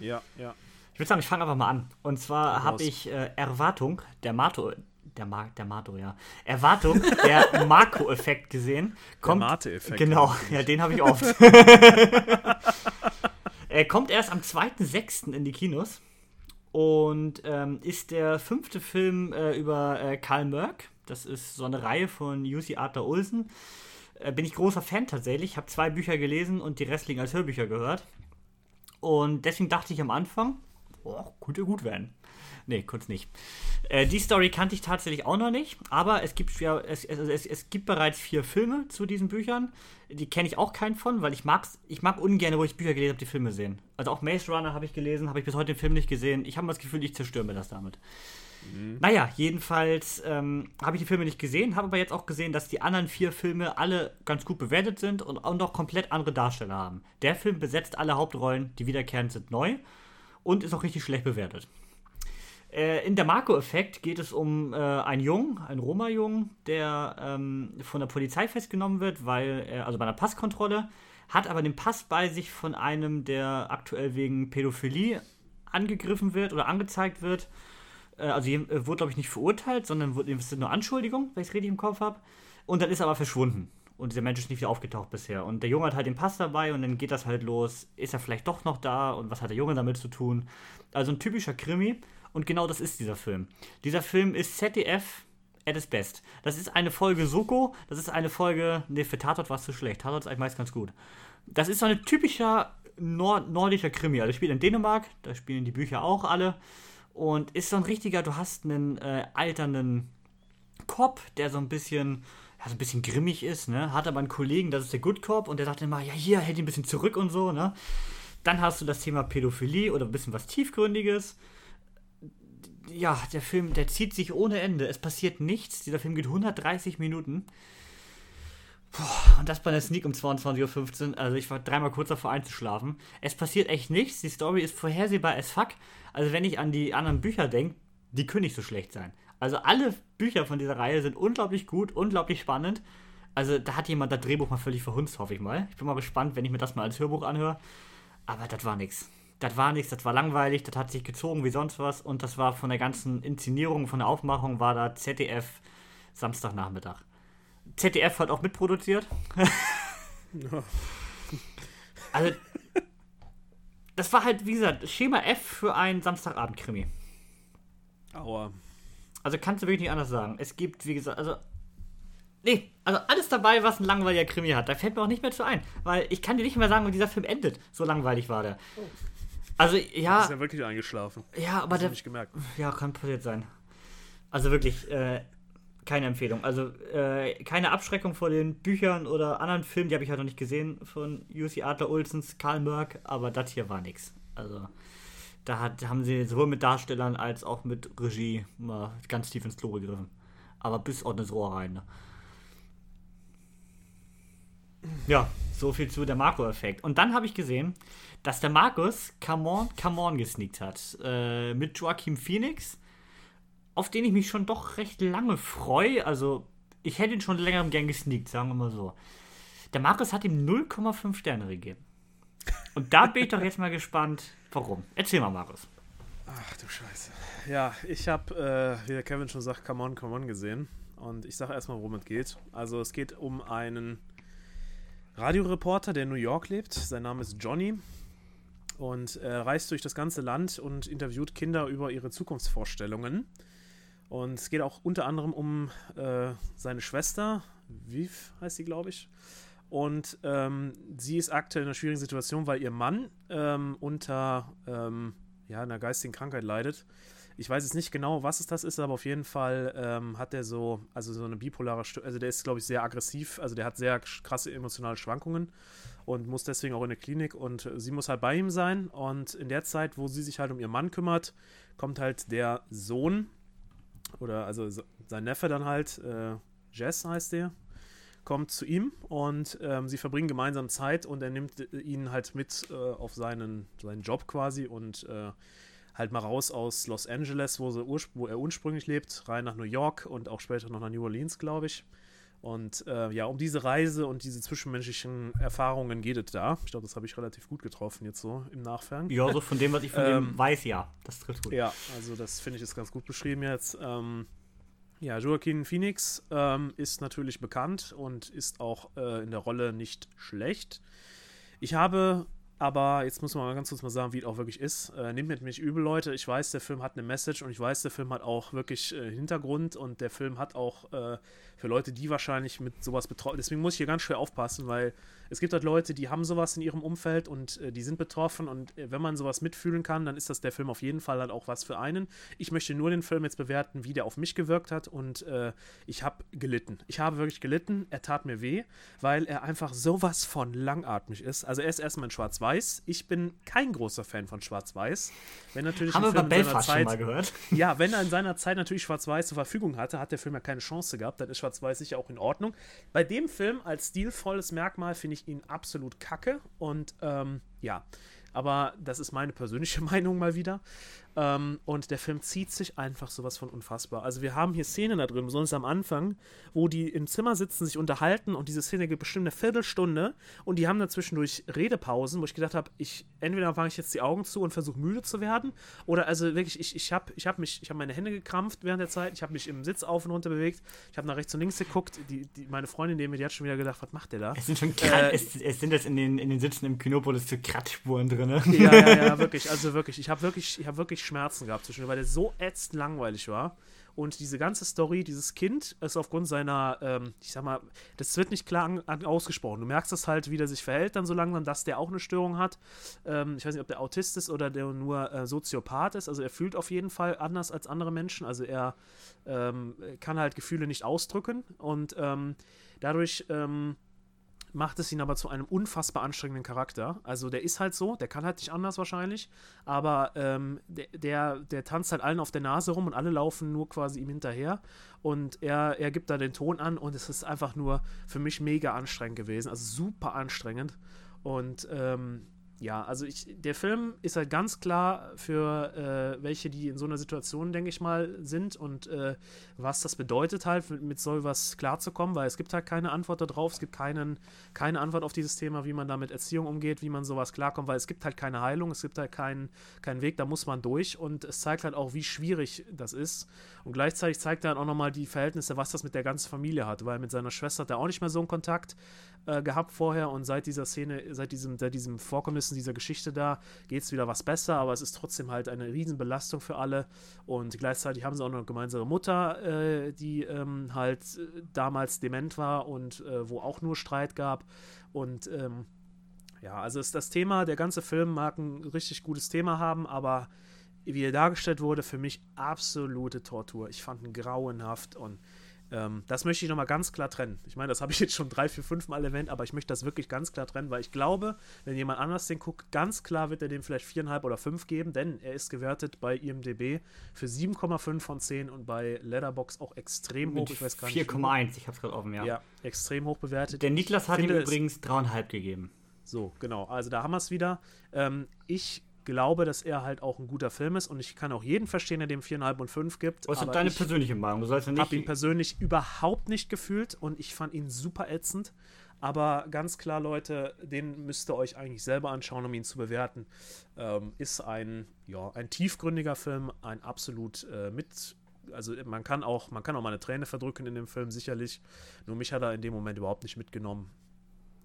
Ja, ja. Ich würde sagen, ich fange einfach mal an. Und zwar habe ich äh, Erwartung, der Mato, der, Ma der Mato, ja. Erwartung, der *laughs* Marco-Effekt gesehen. Kommt, Mate-Effekt. Genau, ja, den habe ich oft. *laughs* er kommt erst am 2.6. in die Kinos und ähm, ist der fünfte Film äh, über äh, Karl Merck. Das ist so eine Reihe von Jussi Adler Olsen. Äh, bin ich großer Fan tatsächlich. Habe zwei Bücher gelesen und die restlichen als Hörbücher gehört. Und deswegen dachte ich am Anfang, oh, könnte gut werden. Nee, kurz nicht. Äh, die Story kannte ich tatsächlich auch noch nicht, aber es gibt, ja, es, es, es, es gibt bereits vier Filme zu diesen Büchern. Die kenne ich auch keinen von, weil ich mag's, ich mag ungern, wo ich Bücher gelesen habe, die Filme sehen. Also auch Maze Runner habe ich gelesen, habe ich bis heute den Film nicht gesehen. Ich habe das Gefühl, ich zerstöre mir das damit. Naja, jedenfalls ähm, habe ich die Filme nicht gesehen, habe aber jetzt auch gesehen, dass die anderen vier Filme alle ganz gut bewertet sind und auch noch komplett andere Darsteller haben. Der Film besetzt alle Hauptrollen, die wiederkehrend sind, neu und ist auch richtig schlecht bewertet. Äh, in der Marco-Effekt geht es um äh, einen Jungen, einen Roma-Jungen, der ähm, von der Polizei festgenommen wird, weil er, also bei einer Passkontrolle, hat aber den Pass bei sich von einem, der aktuell wegen Pädophilie angegriffen wird oder angezeigt wird. Äh, also äh, wurde, glaube ich, nicht verurteilt, sondern wurde, sind nur Anschuldigungen, wenn ich es richtig im Kopf habe. Und dann ist er aber verschwunden. Und dieser Mensch ist nicht wieder aufgetaucht bisher. Und der Junge hat halt den Pass dabei und dann geht das halt los. Ist er vielleicht doch noch da? Und was hat der Junge damit zu tun? Also ein typischer Krimi. Und genau das ist dieser Film. Dieser Film ist ZDF at its best. Das ist eine Folge Soko. Das ist eine Folge. Ne, für Tatort war es zu schlecht. Tatort ist eigentlich meist ganz gut. Das ist so ein typischer Nord nordischer Krimi. Also spielt in Dänemark. Da spielen die Bücher auch alle. Und ist so ein richtiger, du hast einen äh, alternden Cop, der so ein bisschen, ja, so ein bisschen grimmig ist, ne? Hat aber einen Kollegen, das ist der Good Cop, und der sagt immer, ja, hier, hält ihn ein bisschen zurück und so, ne? Dann hast du das Thema Pädophilie oder ein bisschen was Tiefgründiges. Ja, der Film, der zieht sich ohne Ende. Es passiert nichts. Dieser Film geht 130 Minuten. Puh, und das bei einer Sneak um 22.15 Uhr. Also ich war dreimal kurz davor einzuschlafen. Es passiert echt nichts. Die Story ist vorhersehbar as fuck. Also wenn ich an die anderen Bücher denke, die können nicht so schlecht sein. Also alle Bücher von dieser Reihe sind unglaublich gut, unglaublich spannend. Also da hat jemand das Drehbuch mal völlig verhunzt, hoffe ich mal. Ich bin mal gespannt, wenn ich mir das mal als Hörbuch anhöre. Aber das war nichts. Das war nichts, das war langweilig, das hat sich gezogen wie sonst was und das war von der ganzen Inszenierung, von der Aufmachung, war da ZDF Samstagnachmittag. ZDF hat auch mitproduziert. *laughs* also, das war halt, wie gesagt, Schema F für einen Samstagabend-Krimi. Aua. Also kannst du wirklich nicht anders sagen. Es gibt, wie gesagt, also. Nee, also alles dabei, was ein langweiliger Krimi hat. Da fällt mir auch nicht mehr zu ein. Weil ich kann dir nicht mehr sagen, wie dieser Film endet. So langweilig war der. Also, ja. Ist ja wirklich eingeschlafen. Ja, aber der. nicht gemerkt. Ja, kann passiert sein. Also wirklich, äh, keine Empfehlung. Also äh, keine Abschreckung vor den Büchern oder anderen Filmen, die habe ich halt noch nicht gesehen von UC Adler Olsens, Karl Merck, aber das hier war nix. Also da hat, haben sie sowohl mit Darstellern als auch mit Regie mal ganz tief ins Klo gegriffen. Aber bis ordentlich Rohr rein. Ne? Ja, so viel zu der Marco-Effekt. Und dann habe ich gesehen, dass der Markus Come On, Come On gesneakt hat. Äh, mit Joaquin Phoenix auf den ich mich schon doch recht lange freue. Also, ich hätte ihn schon länger gern gesneakt, sagen wir mal so. Der Markus hat ihm 0,5 Sterne gegeben. Und da bin ich doch jetzt mal gespannt, warum. Erzähl mal, Markus. Ach du Scheiße. Ja, ich habe, äh, wie der Kevin schon sagt, Come On, Come On gesehen. Und ich sage erstmal, worum es geht. Also, es geht um einen Radioreporter, der in New York lebt. Sein Name ist Johnny. Und er reist durch das ganze Land und interviewt Kinder über ihre Zukunftsvorstellungen. Und es geht auch unter anderem um äh, seine Schwester, Viv heißt sie, glaube ich. Und ähm, sie ist aktuell in einer schwierigen Situation, weil ihr Mann ähm, unter ähm, ja, einer geistigen Krankheit leidet. Ich weiß jetzt nicht genau, was es das ist, aber auf jeden Fall ähm, hat er so, also so eine bipolare Störung, also der ist, glaube ich, sehr aggressiv, also der hat sehr krasse emotionale Schwankungen und muss deswegen auch in eine Klinik und sie muss halt bei ihm sein und in der Zeit, wo sie sich halt um ihren Mann kümmert, kommt halt der Sohn oder also sein Neffe dann halt, äh, Jess heißt der, kommt zu ihm und ähm, sie verbringen gemeinsam Zeit und er nimmt äh, ihn halt mit äh, auf seinen, seinen Job quasi und äh, halt mal raus aus Los Angeles, wo, wo, er ursprünglich lebt, rein nach New York und auch später noch nach New Orleans, glaube ich. Und äh, ja, um diese Reise und diese zwischenmenschlichen Erfahrungen geht es da. Ich glaube, das habe ich relativ gut getroffen jetzt so im Nachfang. Ja, so von dem, was ich von *laughs* ähm, dem weiß, ja. Das trifft gut. Ja, also das finde ich ist ganz gut beschrieben jetzt. Ähm, ja, Joaquin Phoenix ähm, ist natürlich bekannt und ist auch äh, in der Rolle nicht schlecht. Ich habe aber jetzt muss man mal ganz kurz mal sagen, wie es auch wirklich ist. Äh, nehmt mit mich übel, Leute. Ich weiß, der Film hat eine Message und ich weiß, der Film hat auch wirklich äh, Hintergrund und der Film hat auch äh, für Leute, die wahrscheinlich mit sowas betroffen Deswegen muss ich hier ganz schwer aufpassen, weil es gibt halt Leute, die haben sowas in ihrem Umfeld und äh, die sind betroffen und äh, wenn man sowas mitfühlen kann, dann ist das der Film auf jeden Fall halt auch was für einen. Ich möchte nur den Film jetzt bewerten, wie der auf mich gewirkt hat und äh, ich habe gelitten. Ich habe wirklich gelitten. Er tat mir weh, weil er einfach sowas von langatmig ist. Also er ist erstmal in Schwarz-Weiß. Ich bin kein großer Fan von Schwarz-Weiß. Wenn natürlich haben wir bei Belfast Zeit, schon mal gehört. *laughs* Ja, wenn er in seiner Zeit natürlich Schwarz-Weiß zur Verfügung hatte, hat der Film ja keine Chance gehabt. Dann ist Schwarz-Weiß sicher auch in Ordnung. Bei dem Film als stilvolles Merkmal finde ich ihn absolut kacke und ähm, ja, aber das ist meine persönliche *laughs* Meinung mal wieder. Ähm, und der Film zieht sich einfach sowas von unfassbar. Also wir haben hier Szenen da drin, besonders am Anfang, wo die im Zimmer sitzen, sich unterhalten und diese Szene geht bestimmt eine Viertelstunde und die haben dann zwischendurch Redepausen, wo ich gedacht habe, ich entweder mache ich jetzt die Augen zu und versuche müde zu werden oder also wirklich, ich, ich habe ich hab mich, ich habe meine Hände gekrampft während der Zeit, ich habe mich im Sitz auf und runter bewegt, ich habe nach rechts und links geguckt, die, die, meine Freundin neben mir, die hat schon wieder gedacht, was macht der da? Es sind schon äh, es, es, sind jetzt in den, in den Sitzen im Kinopolis so Kratzspuren drin. Ne? Ja, ja, ja, *laughs* wirklich, also wirklich, ich habe wirklich, ich habe wirklich Schmerzen gehabt zwischendurch, weil der so ätzend langweilig war. Und diese ganze Story, dieses Kind ist aufgrund seiner, ähm, ich sag mal, das wird nicht klar an, an, ausgesprochen. Du merkst das halt, wie der sich verhält dann so langsam, dass der auch eine Störung hat. Ähm, ich weiß nicht, ob der Autist ist oder der nur äh, Soziopath ist. Also er fühlt auf jeden Fall anders als andere Menschen. Also er ähm, kann halt Gefühle nicht ausdrücken und ähm, dadurch ähm, macht es ihn aber zu einem unfassbar anstrengenden Charakter. Also der ist halt so, der kann halt nicht anders wahrscheinlich, aber ähm, der, der, der, tanzt halt allen auf der Nase rum und alle laufen nur quasi ihm hinterher und er, er gibt da den Ton an und es ist einfach nur für mich mega anstrengend gewesen, also super anstrengend und ähm, ja, also ich, der Film ist halt ganz klar für äh, welche, die in so einer Situation, denke ich mal, sind und äh, was das bedeutet halt, mit so was klarzukommen, weil es gibt halt keine Antwort darauf, es gibt keinen, keine Antwort auf dieses Thema, wie man da mit Erziehung umgeht, wie man sowas klarkommt, weil es gibt halt keine Heilung, es gibt halt keinen, keinen Weg, da muss man durch und es zeigt halt auch, wie schwierig das ist und gleichzeitig zeigt er dann auch nochmal die Verhältnisse, was das mit der ganzen Familie hat, weil mit seiner Schwester hat er auch nicht mehr so einen Kontakt äh, gehabt vorher und seit dieser Szene, seit diesem, seit diesem Vorkommnissen dieser Geschichte da, geht es wieder was besser, aber es ist trotzdem halt eine Riesenbelastung für alle und gleichzeitig haben sie auch noch eine gemeinsame Mutter, äh, die ähm, halt äh, damals dement war und äh, wo auch nur Streit gab und ähm, ja, also ist das Thema, der ganze Film mag ein richtig gutes Thema haben, aber wie er dargestellt wurde, für mich absolute Tortur. Ich fand ihn grauenhaft und ähm, das möchte ich nochmal ganz klar trennen. Ich meine, das habe ich jetzt schon drei, vier, fünf Mal erwähnt, aber ich möchte das wirklich ganz klar trennen, weil ich glaube, wenn jemand anders den guckt, ganz klar wird er dem vielleicht viereinhalb oder fünf geben, denn er ist gewertet bei IMDb für 7,5 von 10 und bei Letterbox auch extrem hoch. Ich weiß gar nicht. 4,1, ich habe es gerade offen, ja. Ja, extrem hoch bewertet. Der Niklas hat ihm übrigens dreieinhalb gegeben. So, genau. Also da haben wir es wieder. Ähm, ich glaube, dass er halt auch ein guter Film ist und ich kann auch jeden verstehen, der dem viereinhalb und fünf gibt. Was ist deine persönliche Meinung? Du sollst ja nicht. Ich habe ihn persönlich überhaupt nicht gefühlt und ich fand ihn super ätzend. Aber ganz klar, Leute, den müsst ihr euch eigentlich selber anschauen, um ihn zu bewerten. Ähm, ist ein, ja, ein tiefgründiger Film, ein absolut äh, mit also man kann auch, man kann auch mal eine Träne verdrücken in dem Film, sicherlich. Nur mich hat er in dem Moment überhaupt nicht mitgenommen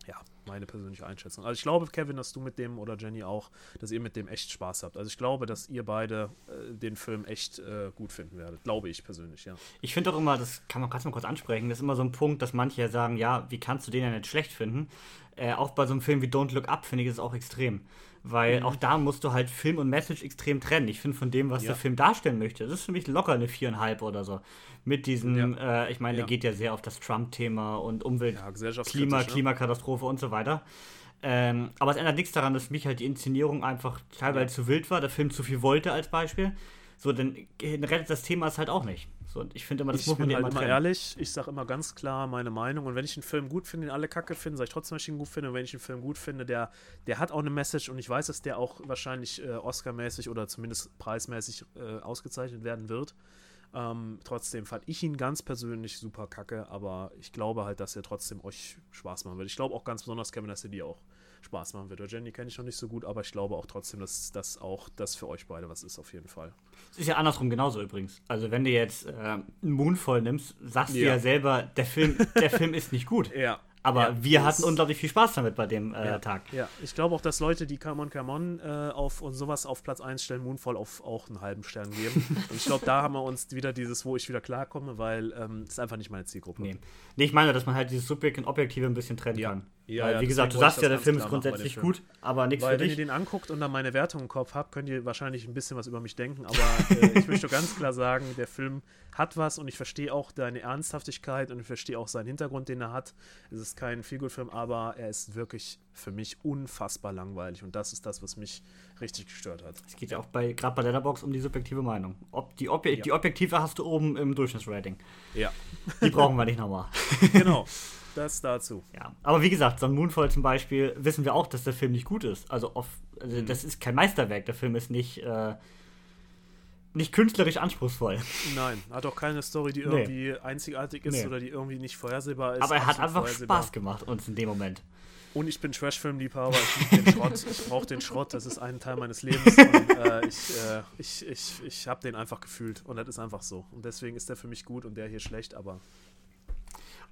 ja, meine persönliche Einschätzung. Also ich glaube, Kevin, dass du mit dem oder Jenny auch, dass ihr mit dem echt Spaß habt. Also ich glaube, dass ihr beide äh, den Film echt äh, gut finden werdet. Glaube ich persönlich, ja. Ich finde auch immer, das kann man gerade mal kurz ansprechen, das ist immer so ein Punkt, dass manche sagen, ja, wie kannst du den ja nicht schlecht finden? Äh, auch bei so einem Film wie Don't Look Up finde ich es auch extrem. Weil mhm. auch da musst du halt Film und Message extrem trennen. Ich finde von dem, was ja. der Film darstellen möchte, das ist für mich locker eine viereinhalb oder so. Mit diesem, ja. äh, ich meine, ja. der geht ja sehr auf das Trump-Thema und Umwelt, Klima, ne? Klimakatastrophe und so weiter. Ähm, aber es ändert nichts daran, dass mich halt die Inszenierung einfach teilweise zu wild war, der Film zu viel wollte als Beispiel. So, dann rettet das Thema es halt auch nicht. So, und ich finde immer, das ich muss man halt immer, immer ehrlich, ich sage immer ganz klar meine Meinung. Und wenn ich einen Film gut finde, den alle kacke finden, sage ich trotzdem, dass ich ihn gut finde. Und wenn ich einen Film gut finde, der, der hat auch eine Message und ich weiß, dass der auch wahrscheinlich äh, Oscar-mäßig oder zumindest preismäßig äh, ausgezeichnet werden wird. Ähm, trotzdem fand ich ihn ganz persönlich super kacke, aber ich glaube halt, dass er trotzdem euch Spaß machen wird. Ich glaube auch ganz besonders, Kevin, dass er dir auch Spaß machen wird. Oder Jenny kenne ich noch nicht so gut, aber ich glaube auch trotzdem, dass das auch das für euch beide was ist, auf jeden Fall. Es ist ja andersrum genauso übrigens. Also wenn du jetzt äh, einen Moonfall nimmst, sagst ja. du ja selber, der Film, der Film ist nicht gut. *laughs* Ja. Aber ja, wir hatten unglaublich viel Spaß damit bei dem äh, ja, Tag. Ja, ich glaube auch, dass Leute, die Come On Come On äh, auf und sowas auf Platz 1 stellen, Moonfall auf auch einen halben Stern geben. *laughs* und ich glaube, da haben wir uns wieder dieses, wo ich wieder klarkomme, weil ähm, ist einfach nicht meine Zielgruppe. Nee. nee, ich meine, dass man halt dieses Subjekt und Objektive ein bisschen trennen kann. Ja, Weil, ja, wie gesagt, du sagst ja, der Film ist grundsätzlich gut, aber nichts für dich. Wenn ihr den anguckt und dann meine Wertung im Kopf habt, könnt ihr wahrscheinlich ein bisschen was über mich denken, aber äh, ich möchte *laughs* ganz klar sagen, der Film hat was und ich verstehe auch deine Ernsthaftigkeit und ich verstehe auch seinen Hintergrund, den er hat. Es ist kein Feelgood-Film, aber er ist wirklich für mich unfassbar langweilig und das ist das, was mich richtig gestört hat. Es geht ja auch bei, gerade bei Letterbox um die subjektive Meinung. Ob die, Obje ja. die objektive hast du oben im Durchschnittsrating. Ja. Die brauchen wir nicht nochmal. *laughs* genau. Das dazu. Ja, aber wie gesagt, ein Moonfall zum Beispiel wissen wir auch, dass der Film nicht gut ist. Also, oft, also mhm. das ist kein Meisterwerk. Der Film ist nicht, äh, nicht künstlerisch anspruchsvoll. Nein, hat auch keine Story, die irgendwie nee. einzigartig ist nee. oder die irgendwie nicht vorhersehbar ist. Aber er hat einfach Spaß gemacht uns in dem Moment. Und ich bin Trash-Film-Liebhaber, ich liebe den Schrott, ich brauche den Schrott, das ist ein Teil meines Lebens und äh, ich, äh, ich, ich, ich habe den einfach gefühlt und das ist einfach so. Und deswegen ist der für mich gut und der hier schlecht, aber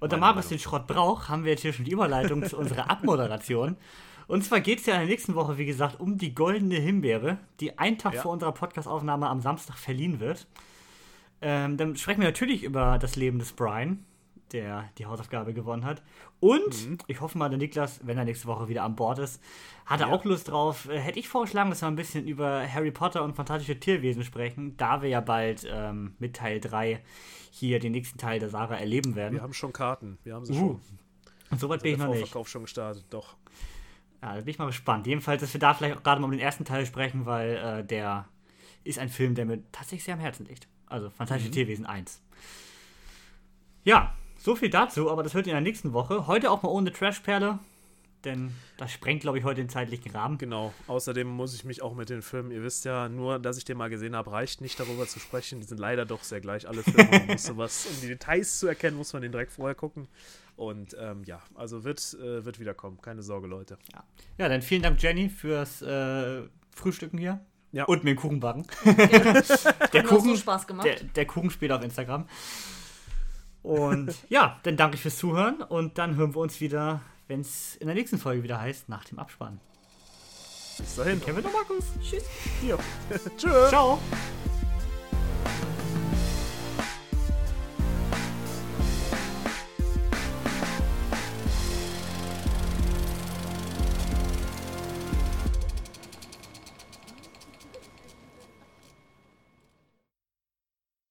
und da Marius den Schrott braucht, haben wir jetzt hier schon die Überleitung zu unserer *laughs* Abmoderation. Und zwar geht es ja in der nächsten Woche, wie gesagt, um die goldene Himbeere, die einen Tag ja. vor unserer Podcastaufnahme am Samstag verliehen wird. Ähm, dann sprechen wir natürlich über das Leben des Brian, der die Hausaufgabe gewonnen hat. Und mhm. ich hoffe mal, der Niklas, wenn er nächste Woche wieder an Bord ist, hat er ja. auch Lust drauf. Äh, hätte ich vorgeschlagen, dass wir ein bisschen über Harry Potter und fantastische Tierwesen sprechen, da wir ja bald ähm, mit Teil 3 hier den nächsten Teil der Saga erleben werden. Wir haben schon Karten. Wir haben sie uh. schon. Und so weit also bin ich noch nicht. Verkauf schon gestartet, doch. Ja, da bin ich mal gespannt. Jedenfalls, dass wir da vielleicht auch gerade mal um den ersten Teil sprechen, weil äh, der ist ein Film, der mir tatsächlich sehr am Herzen liegt. Also Fantastische mhm. Tierwesen 1. Ja, so viel dazu, aber das hört ihr in der nächsten Woche. Heute auch mal ohne Trashperle. denn das sprengt, glaube ich, heute den zeitlichen Rahmen. Genau. Außerdem muss ich mich auch mit den Filmen, ihr wisst ja, nur, dass ich den mal gesehen habe, reicht nicht darüber zu sprechen. Die sind leider doch sehr gleich, alle Filme. Man muss sowas, um die Details zu erkennen, muss man den direkt vorher gucken. Und ähm, ja, also wird, äh, wird wiederkommen. Keine Sorge, Leute. Ja, ja dann vielen Dank, Jenny, fürs äh, Frühstücken hier. Ja. Und mir den *laughs* Kuchen backen. Der der, Kuchen, so Spaß gemacht. der, der Kuchen spielt auf Instagram. Und *laughs* ja, dann danke ich fürs Zuhören und dann hören wir uns wieder, wenn es in der nächsten Folge wieder heißt, nach dem Abspann. Bis dahin. Kevin und Markus. Tschüss. *laughs* Tschüss. Ciao.